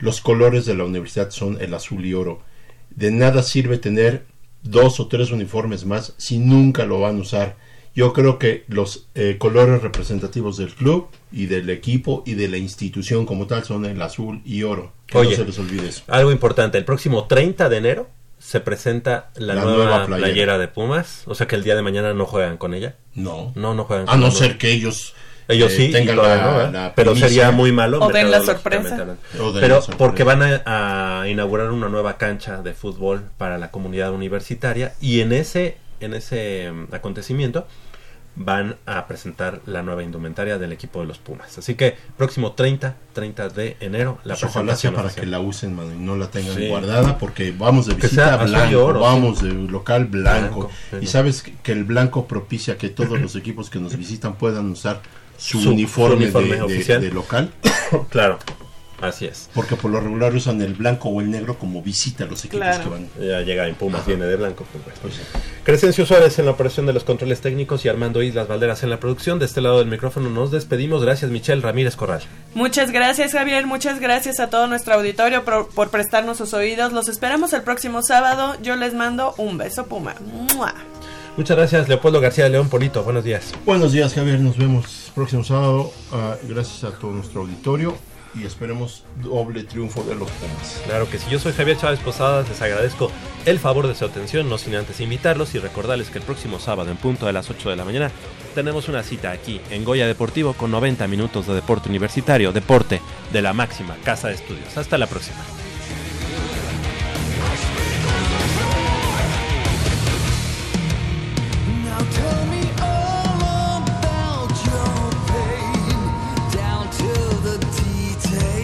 los colores de la universidad son el azul y oro. De nada sirve tener dos o tres uniformes más si nunca lo van a usar. Yo creo que los eh, colores representativos del club y del equipo y de la institución como tal son el azul y oro. Que Oye, no se les olvide eso. Algo importante, el próximo 30 de enero se presenta la, La nueva, nueva playera. playera. de Pumas, o sea que el día de mañana no juegan con ella. No. No, no juegan A con no la nueva. ser que ellos ellos sí, tengan y todavía la- no, ¿verdad? la pero sería muy malo. O den la mercadológicamente sorpresa. hablando. O den Pero la sorpresa. porque van a, a inaugurar una nueva cancha de fútbol para la comunidad universitaria y en ese en ese mm, acontecimiento van a presentar la nueva indumentaria del equipo de los Pumas. Así que próximo 30, 30 de enero la Pues ojalá sea para oficial. que la usen, mano, y no la tengan Sí. guardada, porque vamos de visita blanco, oro, vamos sí. de local blanco. Y sabes que el blanco propicia que todos los equipos que nos visitan puedan usar su, Su- uniforme, su uniforme de, de- oficial. de local. [COUGHS] claro, así es. Porque por lo regular usan el blanco o el negro como visita a los equipos Claro. que van. Ya llega en Pumas, viene de blanco. pues, bueno. Crescencio Suárez en la operación de los controles técnicos y Armando Islas Valderas en la producción. De este lado del micrófono nos despedimos. Gracias, Michelle Ramírez Corral. Muchas gracias Javier, muchas gracias a todo nuestro auditorio por, por prestarnos sus oídos. Los esperamos el próximo sábado. Yo les mando un beso Puma. ¡Mua! Muchas gracias, Leopoldo García de León Polito. Buenos días. Buenos días, Javier. Nos vemos próximo sábado. Ah, gracias a todo nuestro auditorio y esperemos doble triunfo de los Pumas. Claro que sí, yo soy Javier Chávez Posadas. Les agradezco el favor de su atención, no sin antes invitarlos y recordarles que el próximo sábado en punto de las 8 de la mañana tenemos una cita aquí en Goya Deportivo con 90 minutos de deporte universitario, deporte de la máxima casa de estudios. Hasta la próxima.